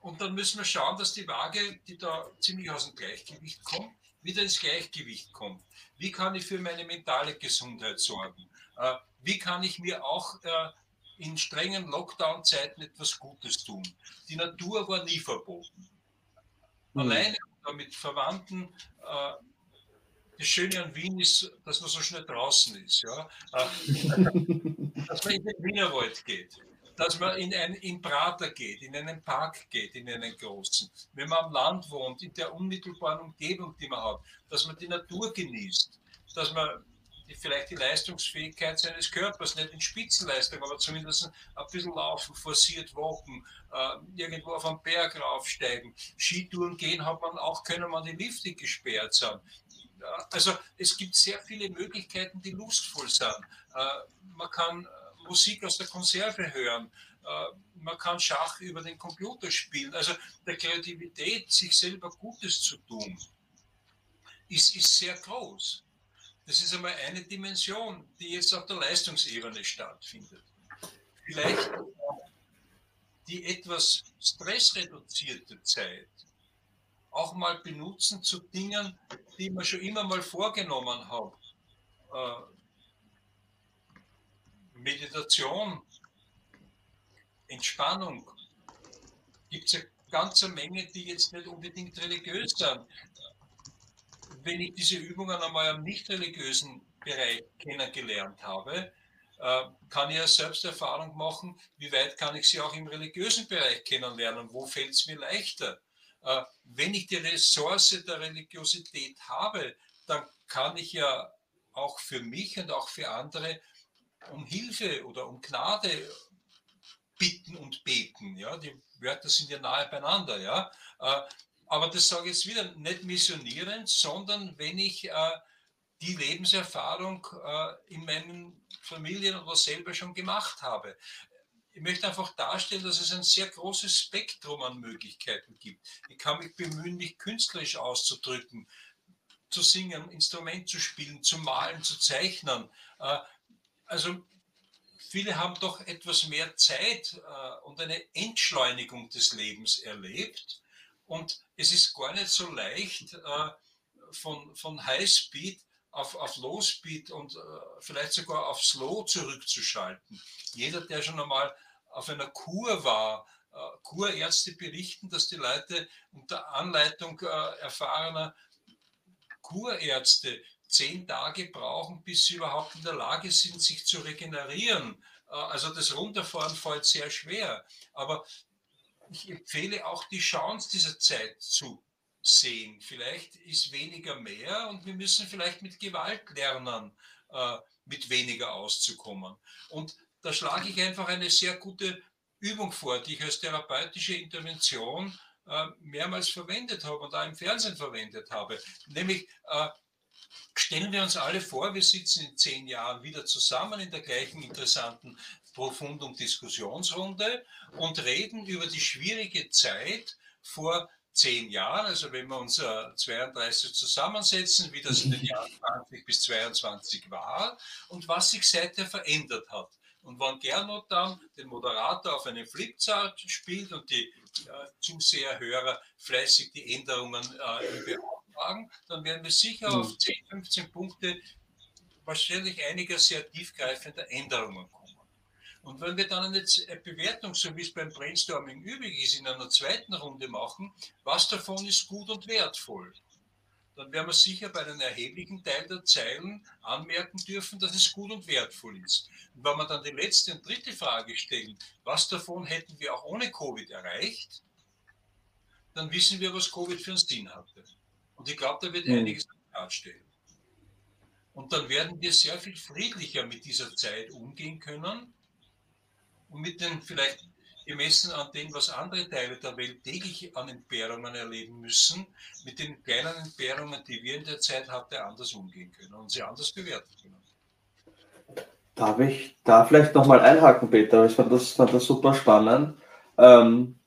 Und dann müssen wir schauen, dass die Waage, die da ziemlich aus dem Gleichgewicht kommt, wieder ins Gleichgewicht kommt. Wie kann ich für meine mentale Gesundheit sorgen? Äh, wie kann ich mir auch äh, in strengen Lockdown-Zeiten etwas Gutes tun. Die Natur war nie verboten. Mhm. Alleine oder mit Verwandten, äh, das Schöne an Wien ist, dass man so schnell draußen ist. Ja? Dass man in den Wienerwald geht, dass man in ein in Prater geht, in einen Park geht, in einen großen. Wenn man am Land wohnt, in der unmittelbaren Umgebung, die man hat, dass man die Natur genießt, dass man die, vielleicht die Leistungsfähigkeit seines Körpers, nicht in Spitzenleistung, aber zumindest ein bisschen laufen, forciert walken, äh, irgendwo auf einen Berg raufsteigen. Skitouren gehen hat man auch, können man die Lifte gesperrt sein. Also es gibt sehr viele Möglichkeiten, die lustvoll sind. Äh, man kann Musik aus der Konserve hören. Äh, man kann Schach über den Computer spielen. Also der Kreativität, sich selber Gutes zu tun, ist, ist sehr groß. Das ist einmal eine Dimension, die jetzt auf der Leistungsebene stattfindet. Vielleicht die etwas stressreduzierte Zeit auch mal benutzen zu Dingen, die man schon immer mal vorgenommen hat. Meditation, Entspannung. Gibt es eine ganze Menge, die jetzt nicht unbedingt religiös sind wenn ich diese Übungen einmal im nicht religiösen Bereich kennengelernt habe, äh, kann ich ja selbst Erfahrung machen, wie weit kann ich sie auch im religiösen Bereich kennenlernen, wo fällt es mir leichter. Äh, wenn ich die Ressource der Religiosität habe, dann kann ich ja auch für mich und auch für andere um Hilfe oder um Gnade bitten und beten. Ja? Die Wörter sind ja nahe beieinander. Ja? Äh, aber das sage ich jetzt wieder nicht missionierend, sondern wenn ich äh, die Lebenserfahrung äh, in meinen Familien oder selber schon gemacht habe. Ich möchte einfach darstellen, dass es ein sehr großes Spektrum an Möglichkeiten gibt. Ich kann mich bemühen, mich künstlerisch auszudrücken, zu singen, Instrument zu spielen, zu malen, zu zeichnen. Äh, also viele haben doch etwas mehr Zeit äh, und eine Entschleunigung des Lebens erlebt. Und es ist gar nicht so leicht, äh, von, von Highspeed auf, auf Low Speed und äh, vielleicht sogar auf Slow zurückzuschalten. Jeder, der schon einmal auf einer Kur war, äh, Kurärzte berichten, dass die Leute unter Anleitung erfahrener Kurärzte zehn Tage brauchen, bis sie überhaupt in der Lage sind, sich zu regenerieren. Also das Runterfahren fällt sehr schwer. Aber ich empfehle auch die Chance dieser Zeit zu sehen. Vielleicht ist weniger mehr und wir müssen vielleicht mit Gewalt lernen, äh, mit weniger auszukommen. Und da schlage ich einfach eine sehr gute Übung vor, die ich als therapeutische Intervention äh, mehrmals verwendet habe und auch im Fernsehen verwendet habe. Nämlich äh, stellen wir uns alle vor, wir sitzen in zehn Jahren wieder zusammen in der gleichen interessanten Profundum-Diskussionsrunde und reden über die schwierige Zeit vor zehn Jahren, also wenn wir uns äh, 32 zusammensetzen, wie das in den Jahren 20 bis 22 war und was sich seither verändert hat. Und wenn Gernot dann den Moderator auf einen Flipchart spielt und die äh, Zuseher, Hörer fleißig die Änderungen äh, beantragen, dann werden wir sicher mhm. auf 10, 15 Punkte wahrscheinlich einiger sehr tiefgreifender Änderungen kommen. Und wenn wir dann eine Bewertung, so wie es beim Brainstorming üblich ist, in einer zweiten Runde machen, was davon ist gut und wertvoll, dann werden wir sicher bei einem erheblichen Teil der Zeilen anmerken dürfen, dass es gut und wertvoll ist. Und wenn wir dann die letzte und dritte Frage stellen, was davon hätten wir auch ohne Covid erreicht, dann wissen wir, was Covid für einen Sinn hatte. Und ich glaube, da wird mhm. einiges darstellen. Und dann werden wir sehr viel friedlicher mit dieser Zeit umgehen können und mit den vielleicht gemessen an dem, was andere Teile der Welt täglich an Entbehrungen erleben müssen, mit den kleinen Entbehrungen, die wir in der Zeit hatten, anders umgehen können und sie anders bewerten können. Darf ich da vielleicht nochmal einhaken, Peter? Ich fand das, fand das super spannend. Ähm,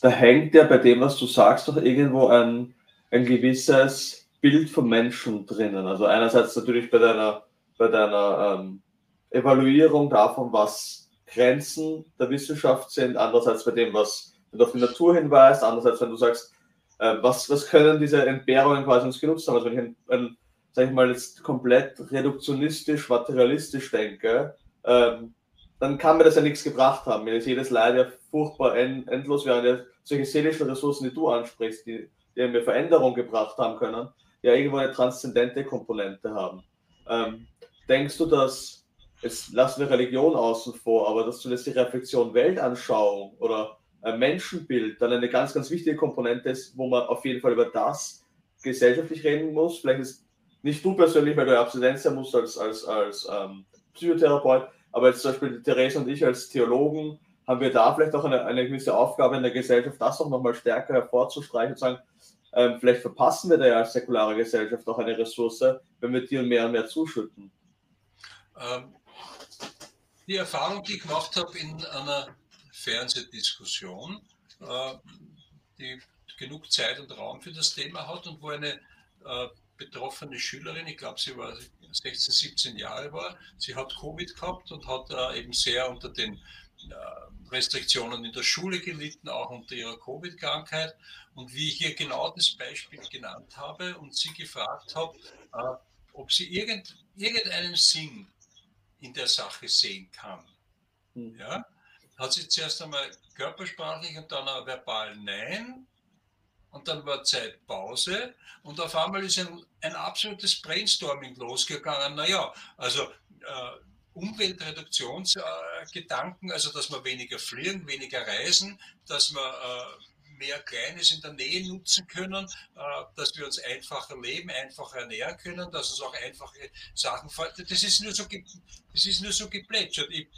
da hängt ja bei dem, was du sagst, doch irgendwo ein, ein gewisses Bild vom Menschen drinnen. Also einerseits natürlich bei deiner, bei deiner ähm, Evaluierung davon, was Grenzen der Wissenschaft sind, andererseits bei dem, was du auf die Natur hinweist, andererseits, wenn du sagst, äh, was, was können diese Entbehrungen quasi uns genutzt haben. Also wenn ich, ein, sag ich mal, jetzt komplett reduktionistisch, materialistisch denke, ähm, dann kann mir das ja nichts gebracht haben. Wenn jetzt jedes Leid ja furchtbar end, endlos wäre, ja solche seelischen Ressourcen, die du ansprichst, die, die mir Veränderung gebracht haben können, ja irgendwo eine transzendente Komponente haben. Ähm, denkst du, dass jetzt lassen wir Religion außen vor, aber dass zumindest die Reflexion Weltanschauung oder ein Menschenbild dann eine ganz, ganz wichtige Komponente ist, wo man auf jeden Fall über das gesellschaftlich reden muss. Vielleicht ist nicht du persönlich, weil du ja Abstinenz sein musst als, als, als ähm, Psychotherapeut, aber jetzt zum Beispiel Therese und ich als Theologen haben wir da vielleicht auch eine, eine gewisse Aufgabe in der Gesellschaft, das auch nochmal stärker hervorzustreichen und sagen, ähm, vielleicht verpassen wir da ja als säkulare Gesellschaft auch eine Ressource, wenn wir dir mehr und mehr zuschütten. Ähm, die Erfahrung, die ich gemacht habe in einer Fernsehdiskussion, äh, die genug Zeit und Raum für das Thema hat und wo eine äh, betroffene Schülerin, ich glaube, sie war 16, 17 Jahre war, sie hat Covid gehabt und hat äh, eben sehr unter den Restriktionen in der Schule gelitten, auch unter ihrer Covid-Krankheit. Und wie ich ihr genau das Beispiel genannt habe und sie gefragt habe, ob sie irgend, irgendeinen Sinn in der Sache sehen kann. Mhm. Ja? Hat sie zuerst einmal körpersprachlich und dann auch verbal Nein. Und dann war Zeitpause und auf einmal ist ein, ein absolutes Brainstorming losgegangen. Naja, also äh, Umweltreduktionsgedanken, äh, also dass wir weniger fliegen, weniger reisen, dass wir äh, mehr Kleines in der Nähe nutzen können, äh, dass wir uns einfacher leben, einfacher ernähren können, dass uns auch einfache Sachen fallen. Das ist nur so, das ist nur so geplätschert. Ich,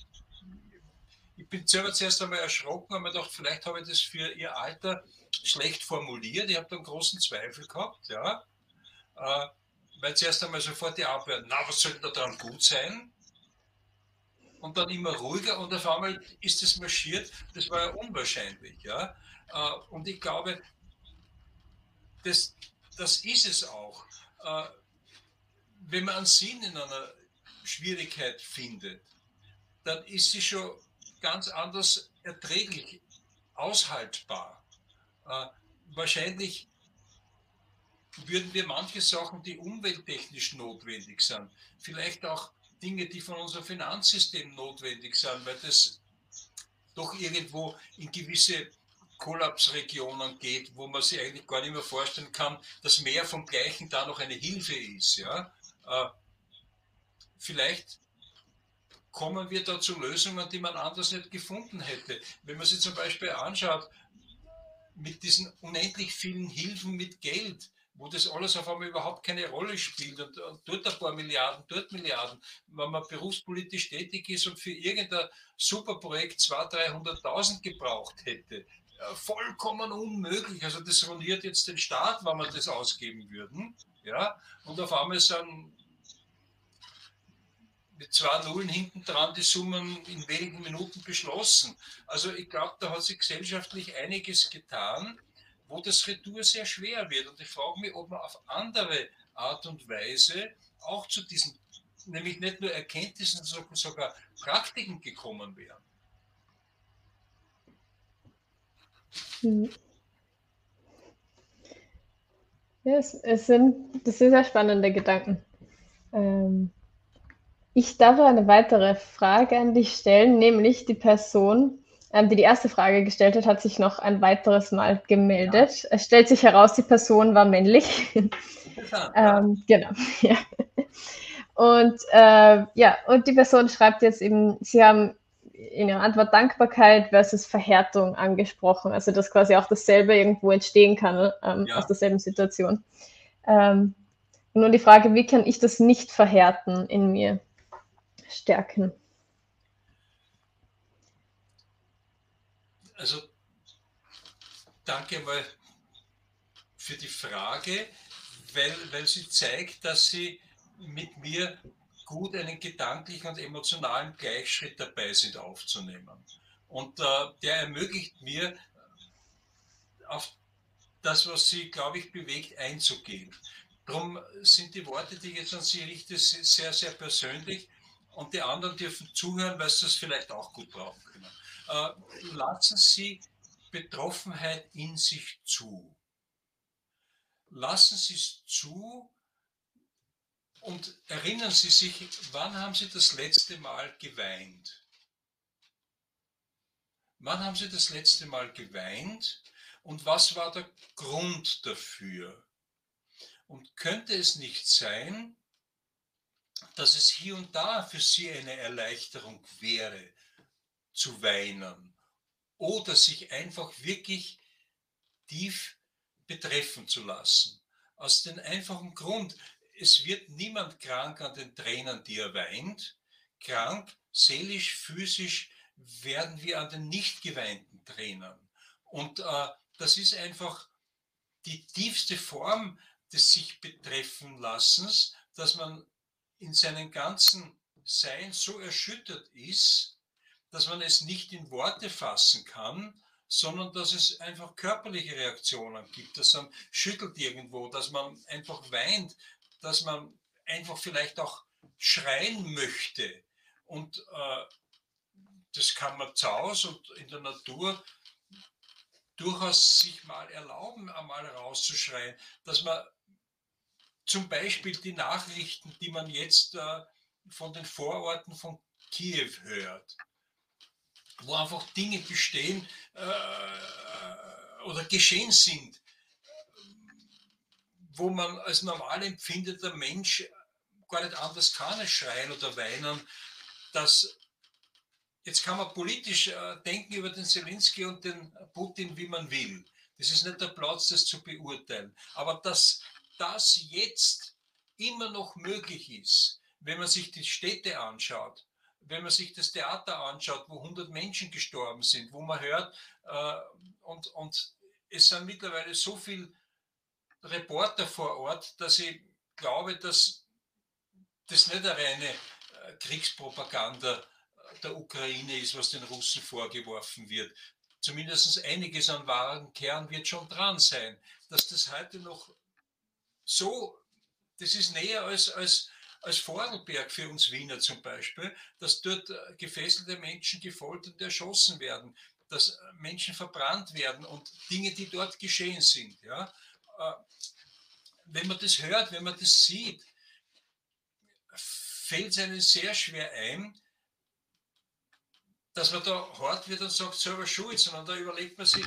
ich bin selber zuerst einmal erschrocken und mir gedacht, vielleicht habe ich das für ihr Alter schlecht formuliert. Ich habe da einen großen Zweifel gehabt, ja. Äh, weil zuerst einmal sofort die Abwehr, na, was soll da daran gut sein? Und dann immer ruhiger und auf einmal ist es marschiert. Das war ja unwahrscheinlich, ja. Äh, und ich glaube, das, das ist es auch. Äh, wenn man einen Sinn in einer Schwierigkeit findet, dann ist sie schon ganz anders erträglich, aushaltbar. Äh, wahrscheinlich würden wir manche Sachen, die umwelttechnisch notwendig sind, vielleicht auch Dinge, die von unserem Finanzsystem notwendig sind, weil das doch irgendwo in gewisse Kollapsregionen geht, wo man sich eigentlich gar nicht mehr vorstellen kann, dass mehr vom Gleichen da noch eine Hilfe ist. Ja? Äh, vielleicht kommen wir da zu Lösungen, die man anders nicht gefunden hätte. Wenn man sich zum Beispiel anschaut, mit diesen unendlich vielen Hilfen mit Geld, wo das alles auf einmal überhaupt keine Rolle spielt und, dort ein paar Milliarden, dort Milliarden, wenn man berufspolitisch tätig ist und für irgendein Superprojekt 200.000, 300.000 gebraucht hätte. Vollkommen unmöglich. Also das ruiniert jetzt den Staat, wenn wir das ausgeben würden. Ja? Und auf einmal sind mit zwei Nullen hinten dran die Summen in wenigen Minuten beschlossen. Also ich glaube, da hat sich gesellschaftlich einiges getan wo das Retour sehr schwer wird. Und ich frage mich, ob man auf andere Art und Weise auch zu diesen, nämlich nicht nur Erkenntnissen, sondern sogar Praktiken gekommen wären. Mhm. Ja, es, es, sind, das sind sehr spannende Gedanken. Ähm, ich darf eine weitere Frage an dich stellen, nämlich die Person ähm, die die erste Frage gestellt hat, hat sich noch ein weiteres Mal gemeldet. Ja. Es stellt sich heraus, die Person war männlich. ähm, genau. Ja. Und äh, ja, und die Person schreibt jetzt eben, sie haben in ihrer Antwort Dankbarkeit versus Verhärtung angesprochen, also dass quasi auch dasselbe irgendwo entstehen kann ähm, ja. aus derselben Situation. Ähm, nun die Frage, wie kann ich das nicht verhärten in mir stärken? Also danke mal für die Frage, weil, weil sie zeigt, dass sie mit mir gut einen gedanklichen und emotionalen Gleichschritt dabei sind aufzunehmen. Und äh, der ermöglicht mir, auf das, was sie, glaube ich, bewegt, einzugehen. Darum sind die Worte, die ich jetzt an Sie richte, sehr, sehr persönlich und die anderen dürfen zuhören, weil sie das vielleicht auch gut brauchen können. Äh, lassen Sie Betroffenheit in sich zu. Lassen Sie es zu und erinnern Sie sich, wann haben Sie das letzte Mal geweint? Wann haben Sie das letzte Mal geweint und was war der Grund dafür? Und könnte es nicht sein, dass es hier und da für Sie eine Erleichterung wäre, zu weinen oder sich einfach wirklich tief betreffen zu lassen. Aus dem einfachen Grund, es wird niemand krank an den Tränen, die er weint. Krank, seelisch, physisch werden wir an den nicht geweinten Tränen. Und äh, das ist einfach die tiefste Form des sich betreffen Lassens, dass man in seinem ganzen Sein so erschüttert ist, dass man es nicht in Worte fassen kann, sondern dass es einfach körperliche Reaktionen gibt, dass man schüttelt irgendwo, dass man einfach weint, dass man einfach vielleicht auch schreien möchte. Und äh, das kann man zu Hause und in der Natur durchaus sich mal erlauben, einmal rauszuschreien, dass man zum Beispiel die Nachrichten, die man jetzt äh, von den Vororten von Kiew hört, wo einfach Dinge bestehen äh, oder geschehen sind, wo man als normal empfindeter Mensch gar nicht anders kann als schreien oder weinen, dass jetzt kann man politisch äh, denken über den Zelensky und den Putin, wie man will. Das ist nicht der Platz, das zu beurteilen. Aber dass das jetzt immer noch möglich ist, wenn man sich die Städte anschaut, wenn man sich das Theater anschaut, wo 100 Menschen gestorben sind, wo man hört, äh, und, und es sind mittlerweile so viele Reporter vor Ort, dass ich glaube, dass das nicht eine reine äh, Kriegspropaganda der Ukraine ist, was den Russen vorgeworfen wird. Zumindest einiges an wahren Kern wird schon dran sein. Dass das heute noch so, das ist näher als, als als Vorarlberg für uns Wiener zum Beispiel, dass dort äh, gefesselte Menschen gefoltert und erschossen werden, dass äh, Menschen verbrannt werden und Dinge, die dort geschehen sind. Ja? Äh, wenn man das hört, wenn man das sieht, fällt es einem sehr schwer ein, dass man da hart wird und sagt, selber schuld, sondern da überlegt man sich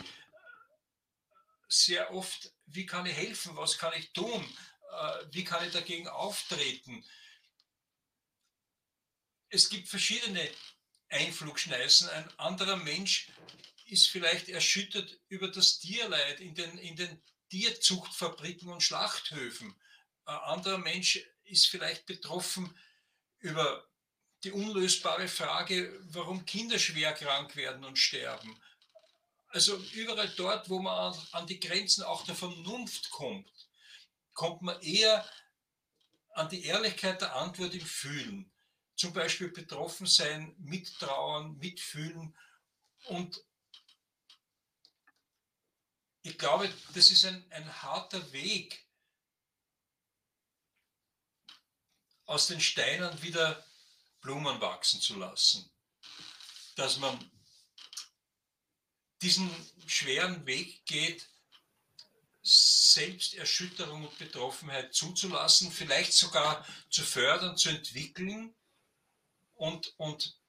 sehr oft, wie kann ich helfen, was kann ich tun, wie kann ich dagegen auftreten? Es gibt verschiedene Einflugschneisen. Ein anderer Mensch ist vielleicht erschüttert über das Tierleid in den, in den Tierzuchtfabriken und Schlachthöfen. Ein anderer Mensch ist vielleicht betroffen über die unlösbare Frage, warum Kinder schwer krank werden und sterben. Also überall dort, wo man an die Grenzen auch der Vernunft kommt, kommt man eher an die Ehrlichkeit der Antwort im Fühlen. Zum Beispiel betroffen sein, mittrauern, mitfühlen. Und ich glaube, das ist ein, ein harter Weg, aus den Steinen wieder Blumen wachsen zu lassen. Dass man diesen schweren Weg geht, Selbsterschütterung und Betroffenheit zuzulassen, vielleicht sogar zu fördern, zu entwickeln und, und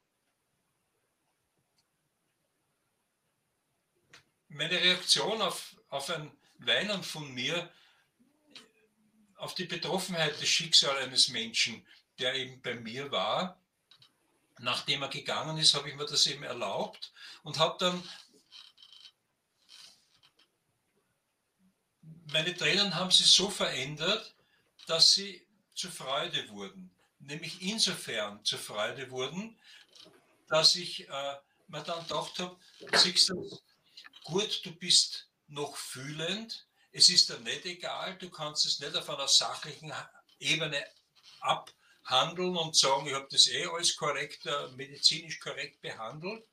meine Reaktion auf, auf ein Weinen von mir, auf die Betroffenheit des Schicksals eines Menschen, der eben bei mir war, nachdem er gegangen ist, habe ich mir das eben erlaubt und habe dann meine Tränen haben sich so verändert, dass sie zur Freude wurden. Nämlich insofern zur Freude wurden, dass ich äh, mir dann gedacht habe, siehst du, gut, du bist noch fühlend, es ist dir nicht egal, du kannst es nicht auf einer sachlichen Ebene abhandeln und sagen, ich habe das eh alles korrekt, äh, medizinisch korrekt behandelt,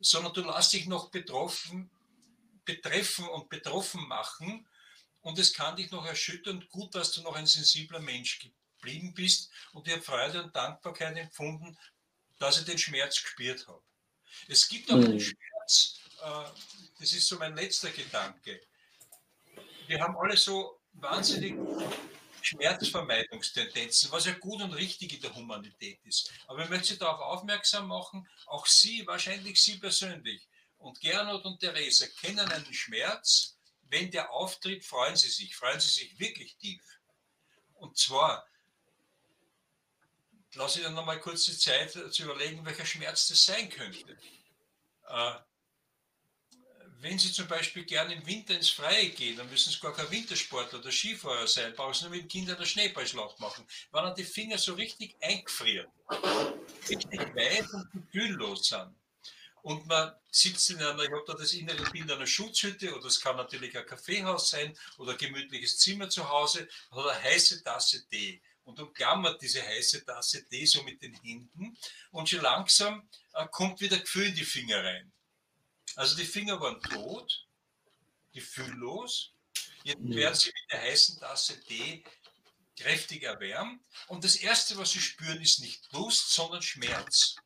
sondern du lässt dich noch betroffen, betreffen und betroffen machen und es kann dich noch erschüttern. Gut, dass du noch ein sensibler Mensch geblieben bist und ich habe Freude und Dankbarkeit empfunden, dass ich den Schmerz gespürt habe. Es gibt auch mhm. einen Schmerz, das ist so mein letzter Gedanke. Wir haben alle so wahnsinnig Schmerzvermeidungstendenzen, was ja gut und richtig in der Humanität ist. Aber ich möchte Sie darauf aufmerksam machen, auch Sie, wahrscheinlich Sie persönlich und Gernot und Theresa kennen einen Schmerz, wenn der auftritt, freuen Sie sich, freuen Sie sich wirklich tief. Und zwar, lasse ich dann nochmal kurz die Zeit zu überlegen, welcher Schmerz das sein könnte. Äh, wenn Sie zum Beispiel gerne im Winter ins Freie gehen, dann müssen Sie gar kein Wintersportler oder Skifahrer sein, brauchen Sie nur mit den Kindern eine Schneeballschlacht machen. Wenn dann die Finger so richtig eingefrieren, richtig weit und gefühllos sind, und man sitzt in einer, ich habe da das innere Bild einer Schutzhütte oder es kann natürlich ein Kaffeehaus sein oder ein gemütliches Zimmer zu Hause oder eine heiße Tasse Tee und umklammert diese heiße Tasse Tee so mit den Händen und schon langsam äh, kommt wieder Gefühl in die Finger rein. Also die Finger waren tot, gefühllos, jetzt mhm. werden sie mit der heißen Tasse Tee kräftig erwärmt und das Erste, was sie spüren, ist nicht Lust, sondern Schmerz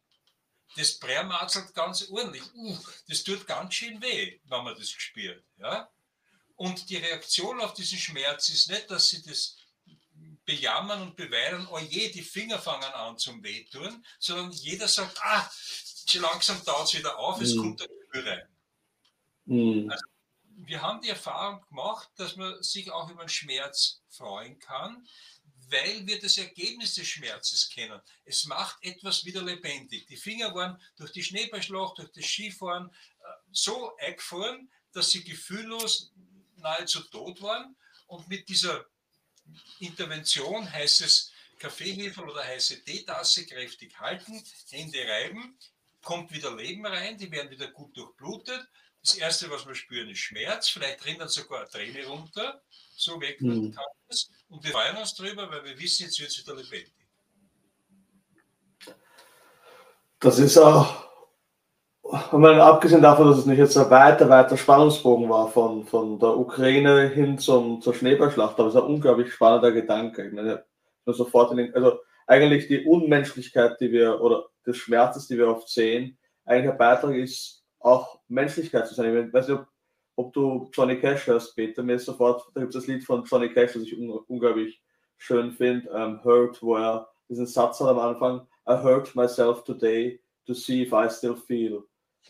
das brärmatzelt ganz ordentlich. Uh, das tut ganz schön weh, wenn man das spürt. Ja? Und die Reaktion auf diesen Schmerz ist nicht, dass sie das bejammern und beweinen, oh je, die Finger fangen an zum Wehtun, sondern jeder sagt, ah, schon langsam taut es wieder auf, es mhm. kommt der Gefühl rein. Mhm. Also, wir haben die Erfahrung gemacht, dass man sich auch über den Schmerz freuen kann, weil wir das Ergebnis des Schmerzes kennen. Es macht etwas wieder lebendig. Die Finger waren durch die Schneeballschlacht, durch das Skifahren äh, so eingefroren, dass sie gefühllos nahezu tot waren. Und mit dieser Intervention, heißes Kaffeehefe oder heiße Teetasse kräftig halten, Hände reiben, kommt wieder Leben rein, die werden wieder gut durchblutet. Das Erste, was wir spüren, ist Schmerz. Vielleicht rennt dann sogar eine Träne runter. So weg mhm. kann es. Und wir freuen uns drüber, weil wir wissen, jetzt wird es wieder lebendig. Das ist auch, meine, abgesehen davon, dass es nicht jetzt ein weiter, weiter Spannungsbogen war von, von der Ukraine hin zum, zur Schneeballschlacht, aber es ist ein unglaublich spannender Gedanke. Ich meine, sofort in den, also eigentlich die Unmenschlichkeit, die wir, oder des Schmerzes, die wir oft sehen, eigentlich ein Beitrag ist, auch Menschlichkeit zu sein. Ich weiß nicht, ob ob du Johnny Cash hörst, Peter. Mir ist sofort, da gibt es das Lied von Johnny Cash, das ich un unglaublich schön finde, um, ähm, Hurt, wo er diesen Satz hat am Anfang, I hurt myself today to see if I still feel.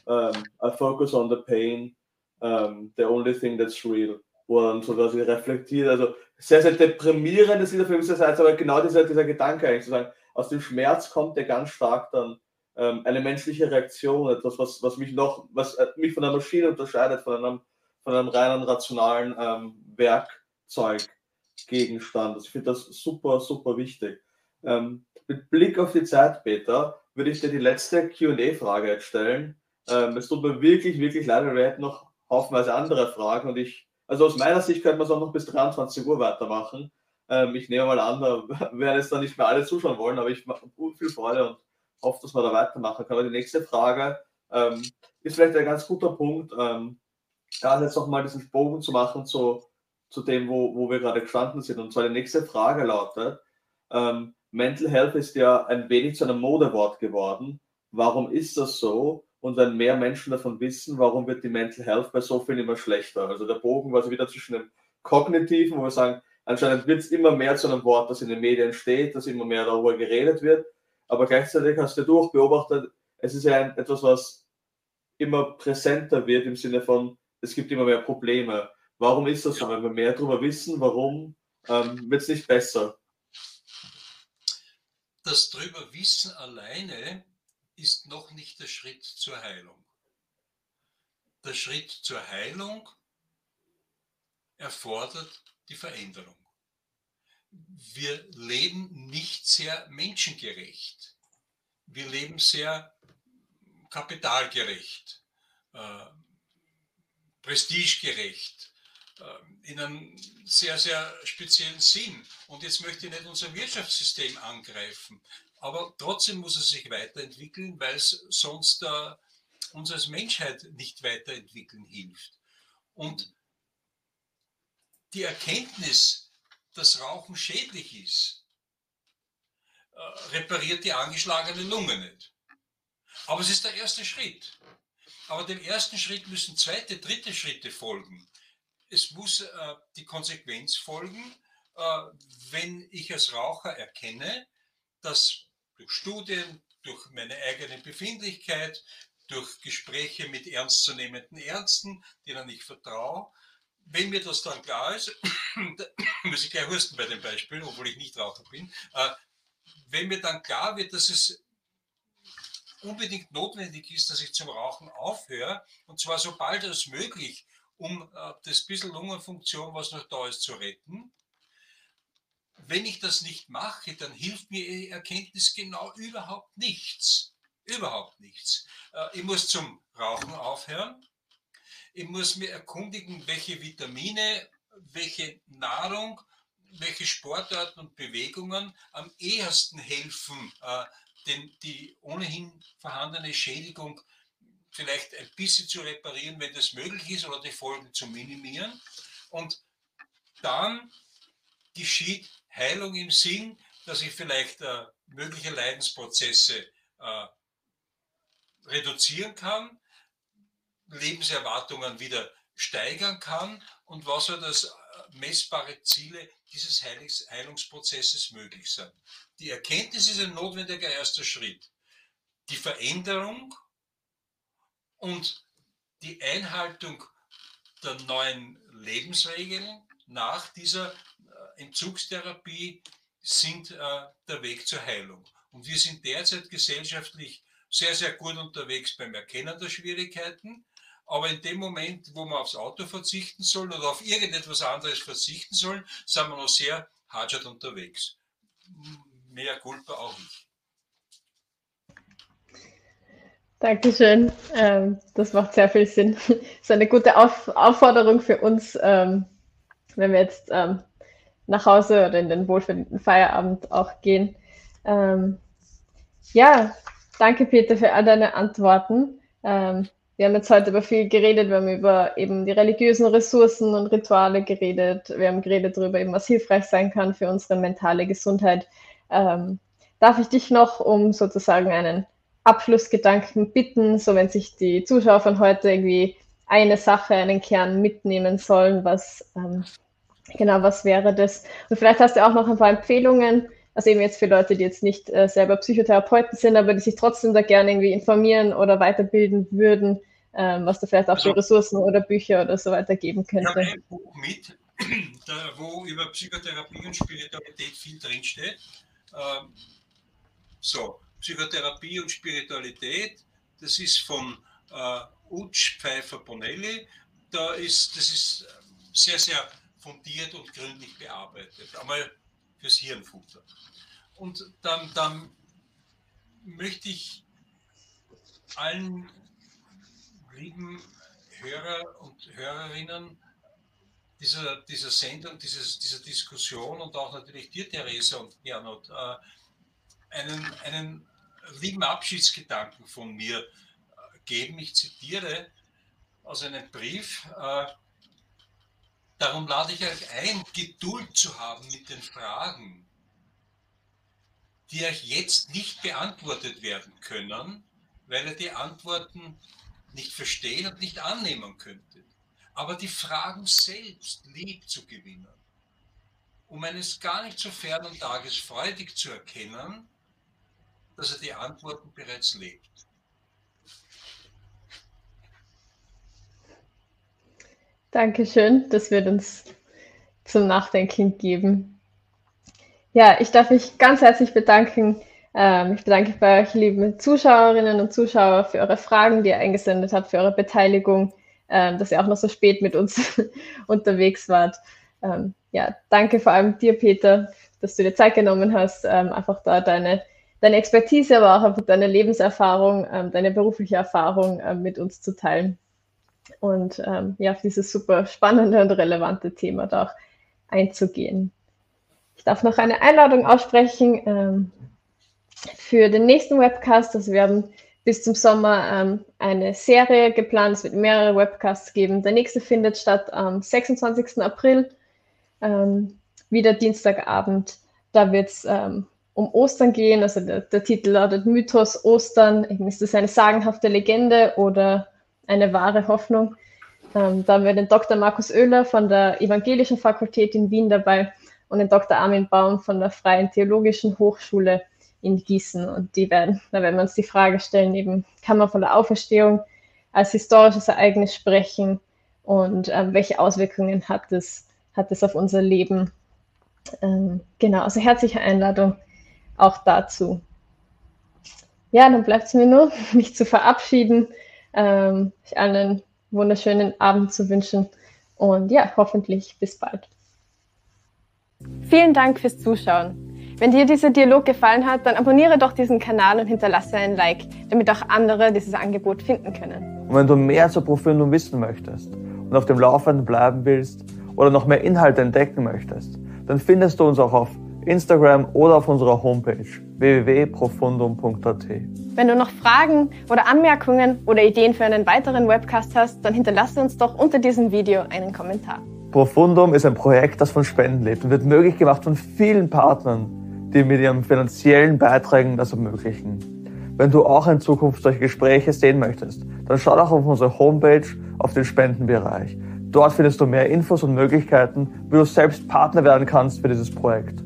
Um, I focus on the pain, um, the only thing that's real. Wo er dann so quasi reflektiert, also sehr, sehr deprimierendes Lied auf der Seite, aber genau dieser, dieser Gedanke eigentlich zu sagen, aus dem Schmerz kommt der ganz stark dann eine menschliche Reaktion, etwas, was, was mich noch, was äh, mich von einer Maschine unterscheidet, von einem von einem reinen rationalen ähm, Werkzeuggegenstand. Also ich finde das super, super wichtig. Ähm, mit Blick auf die Zeit, Peter, würde ich dir die letzte QA-Frage jetzt stellen. Ähm, es tut mir wirklich, wirklich leid, weil wir hätten noch haufenweise andere Fragen und ich, also aus meiner Sicht könnte man es auch noch bis 23 Uhr weitermachen. Ähm, ich nehme mal an, da werden jetzt dann nicht mehr alle zuschauen wollen, aber ich mache viel Freude und hoffe, dass wir da weitermachen können. Aber die nächste Frage ähm, ist vielleicht ein ganz guter Punkt, ähm, da jetzt nochmal diesen Bogen zu machen zu, zu dem, wo, wo wir gerade gestanden sind. Und zwar die nächste Frage lautet, ähm, Mental Health ist ja ein wenig zu einem Modewort geworden. Warum ist das so? Und wenn mehr Menschen davon wissen, warum wird die Mental Health bei so vielen immer schlechter? Also der Bogen war so wieder zwischen dem Kognitiven, wo wir sagen, anscheinend wird es immer mehr zu einem Wort, das in den Medien steht, dass immer mehr darüber geredet wird. Aber gleichzeitig hast du durch beobachtet, es ist ja ein, etwas, was immer präsenter wird im Sinne von, es gibt immer mehr Probleme. Warum ist das so? Wenn wir mehr darüber wissen, warum ähm, wird es nicht besser? Das drüber Wissen alleine ist noch nicht der Schritt zur Heilung. Der Schritt zur Heilung erfordert die Veränderung. Wir leben nicht sehr menschengerecht. Wir leben sehr kapitalgerecht, äh, prestigegerecht, äh, in einem sehr, sehr speziellen Sinn. Und jetzt möchte ich nicht unser Wirtschaftssystem angreifen, aber trotzdem muss es sich weiterentwickeln, weil es sonst äh, uns als Menschheit nicht weiterentwickeln hilft. Und die Erkenntnis, dass Rauchen schädlich ist, äh, repariert die angeschlagene Lunge nicht. Aber es ist der erste Schritt. Aber dem ersten Schritt müssen zweite, dritte Schritte folgen. Es muss äh, die Konsequenz folgen, äh, wenn ich als Raucher erkenne, dass durch Studien, durch meine eigene Befindlichkeit, durch Gespräche mit ernstzunehmenden Ärzten, denen ich vertraue, wenn mir das dann klar ist, muss ich gleich husten bei dem Beispiel, obwohl ich nicht Raucher bin, äh, wenn mir dann klar wird, dass es unbedingt notwendig ist, dass ich zum Rauchen aufhöre, und zwar so bald als möglich, um äh, das bisschen Lungenfunktion, was noch da ist, zu retten. Wenn ich das nicht mache, dann hilft mir die Erkenntnis genau überhaupt nichts. Überhaupt nichts. Äh, ich muss zum Rauchen aufhören. Ich muss mir erkundigen, welche Vitamine, welche Nahrung, welche Sportarten und Bewegungen am ehesten helfen, äh, den, die ohnehin vorhandene Schädigung vielleicht ein bisschen zu reparieren, wenn das möglich ist, oder die Folgen zu minimieren. Und dann geschieht Heilung im Sinn, dass ich vielleicht äh, mögliche Leidensprozesse äh, reduzieren kann, Lebenserwartungen wieder steigern kann und was soll das äh, messbare Ziele dieses Heilungs Heilungsprozesses möglich sein. Die Erkenntnis ist ein notwendiger erster Schritt. Die Veränderung und die Einhaltung der neuen Lebensregeln nach dieser äh, Entzugstherapie sind äh, der Weg zur Heilung. Und wir sind derzeit gesellschaftlich sehr, sehr gut unterwegs beim Erkennen der Schwierigkeiten. Aber in dem Moment, wo wir aufs Auto verzichten sollen oder auf irgendetwas anderes verzichten sollen, sind wir noch sehr hart unterwegs mehr Culpa auch ich. Dankeschön. Ähm, das macht sehr viel Sinn. Das ist eine gute Auf Aufforderung für uns, ähm, wenn wir jetzt ähm, nach Hause oder in den wohlverdienten Feierabend auch gehen. Ja, danke Peter für all deine Antworten. Wir haben jetzt heute über viel geredet, wir haben über eben die religiösen Ressourcen und Rituale geredet. Wir haben geredet darüber, eben, was hilfreich sein kann für unsere mentale Gesundheit. Ähm, darf ich dich noch um sozusagen einen Abschlussgedanken bitten, so wenn sich die Zuschauer von heute irgendwie eine Sache, einen Kern mitnehmen sollen, was ähm, genau, was wäre das? Und vielleicht hast du auch noch ein paar Empfehlungen, also eben jetzt für Leute, die jetzt nicht äh, selber Psychotherapeuten sind, aber die sich trotzdem da gerne irgendwie informieren oder weiterbilden würden, ähm, was da vielleicht auch also, für Ressourcen oder Bücher oder so weiter geben könnte. Ich habe ein Buch mit, da, wo über Psychotherapie und Spiritualität viel drinsteht. Ähm, so, Psychotherapie und Spiritualität, das ist von äh, Utsch Pfeiffer Bonelli. da ist, das ist sehr, sehr fundiert und gründlich bearbeitet. Einmal fürs Hirnfutter. Und dann, dann möchte ich allen lieben Hörer und Hörerinnen dieser, dieser Sendung, dieses, dieser Diskussion und auch natürlich dir, Theresa und Gernot, äh, einen, einen lieben Abschiedsgedanken von mir äh, geben. Ich zitiere aus einem Brief. Äh, darum lade ich euch ein, Geduld zu haben mit den Fragen, die euch jetzt nicht beantwortet werden können, weil ihr die Antworten nicht verstehen und nicht annehmen könntet. Aber die Fragen selbst lieb zu gewinnen, um eines gar nicht so fernen Tages freudig zu erkennen, dass er die Antworten bereits lebt. Dankeschön, das wird uns zum Nachdenken geben. Ja, ich darf mich ganz herzlich bedanken. Ähm, ich bedanke bei euch, lieben Zuschauerinnen und Zuschauer, für eure Fragen, die ihr eingesendet habt, für eure Beteiligung, ähm, dass ihr auch noch so spät mit uns unterwegs wart. Ähm, ja, danke vor allem dir, Peter, dass du dir Zeit genommen hast, einfach da deine, deine Expertise, aber auch einfach deine Lebenserfahrung, deine berufliche Erfahrung mit uns zu teilen und ja, auf dieses super spannende und relevante Thema da auch einzugehen. Ich darf noch eine Einladung aussprechen ähm, für den nächsten Webcast. Also wir haben bis zum Sommer ähm, eine Serie geplant. Es wird mehrere Webcasts geben. Der nächste findet statt am 26. April, ähm, wieder Dienstagabend. Da wird es ähm, um Ostern gehen. Also der, der, Titel lautet Mythos Ostern. Ist das eine sagenhafte Legende oder eine wahre Hoffnung? Ähm, da haben wir den Dr. Markus Oehler von der Evangelischen Fakultät in Wien dabei und den Dr. Armin Baum von der Freien Theologischen Hochschule in Gießen. Und die werden, da werden wir uns die Frage stellen, eben kann man von der Auferstehung als historisches Ereignis sprechen und ähm, welche Auswirkungen hat es, hat es auf unser Leben? Ähm, genau, also herzliche Einladung auch dazu. Ja, dann bleibt es mir nur, mich zu verabschieden, ähm, euch allen einen wunderschönen Abend zu wünschen und ja, hoffentlich bis bald. Vielen Dank fürs Zuschauen. Wenn dir dieser Dialog gefallen hat, dann abonniere doch diesen Kanal und hinterlasse ein Like, damit auch andere dieses Angebot finden können. Und wenn du mehr zur Profilung wissen möchtest und auf dem Laufenden bleiben willst oder noch mehr Inhalte entdecken möchtest, dann findest du uns auch auf Instagram oder auf unserer Homepage www.profundum.at. Wenn du noch Fragen oder Anmerkungen oder Ideen für einen weiteren Webcast hast, dann hinterlasse uns doch unter diesem Video einen Kommentar. Profundum ist ein Projekt, das von Spenden lebt und wird möglich gemacht von vielen Partnern, die mit ihren finanziellen Beiträgen das ermöglichen. Wenn du auch in Zukunft solche Gespräche sehen möchtest, dann schau doch auf unsere Homepage auf den Spendenbereich. Dort findest du mehr Infos und Möglichkeiten, wie du selbst Partner werden kannst für dieses Projekt.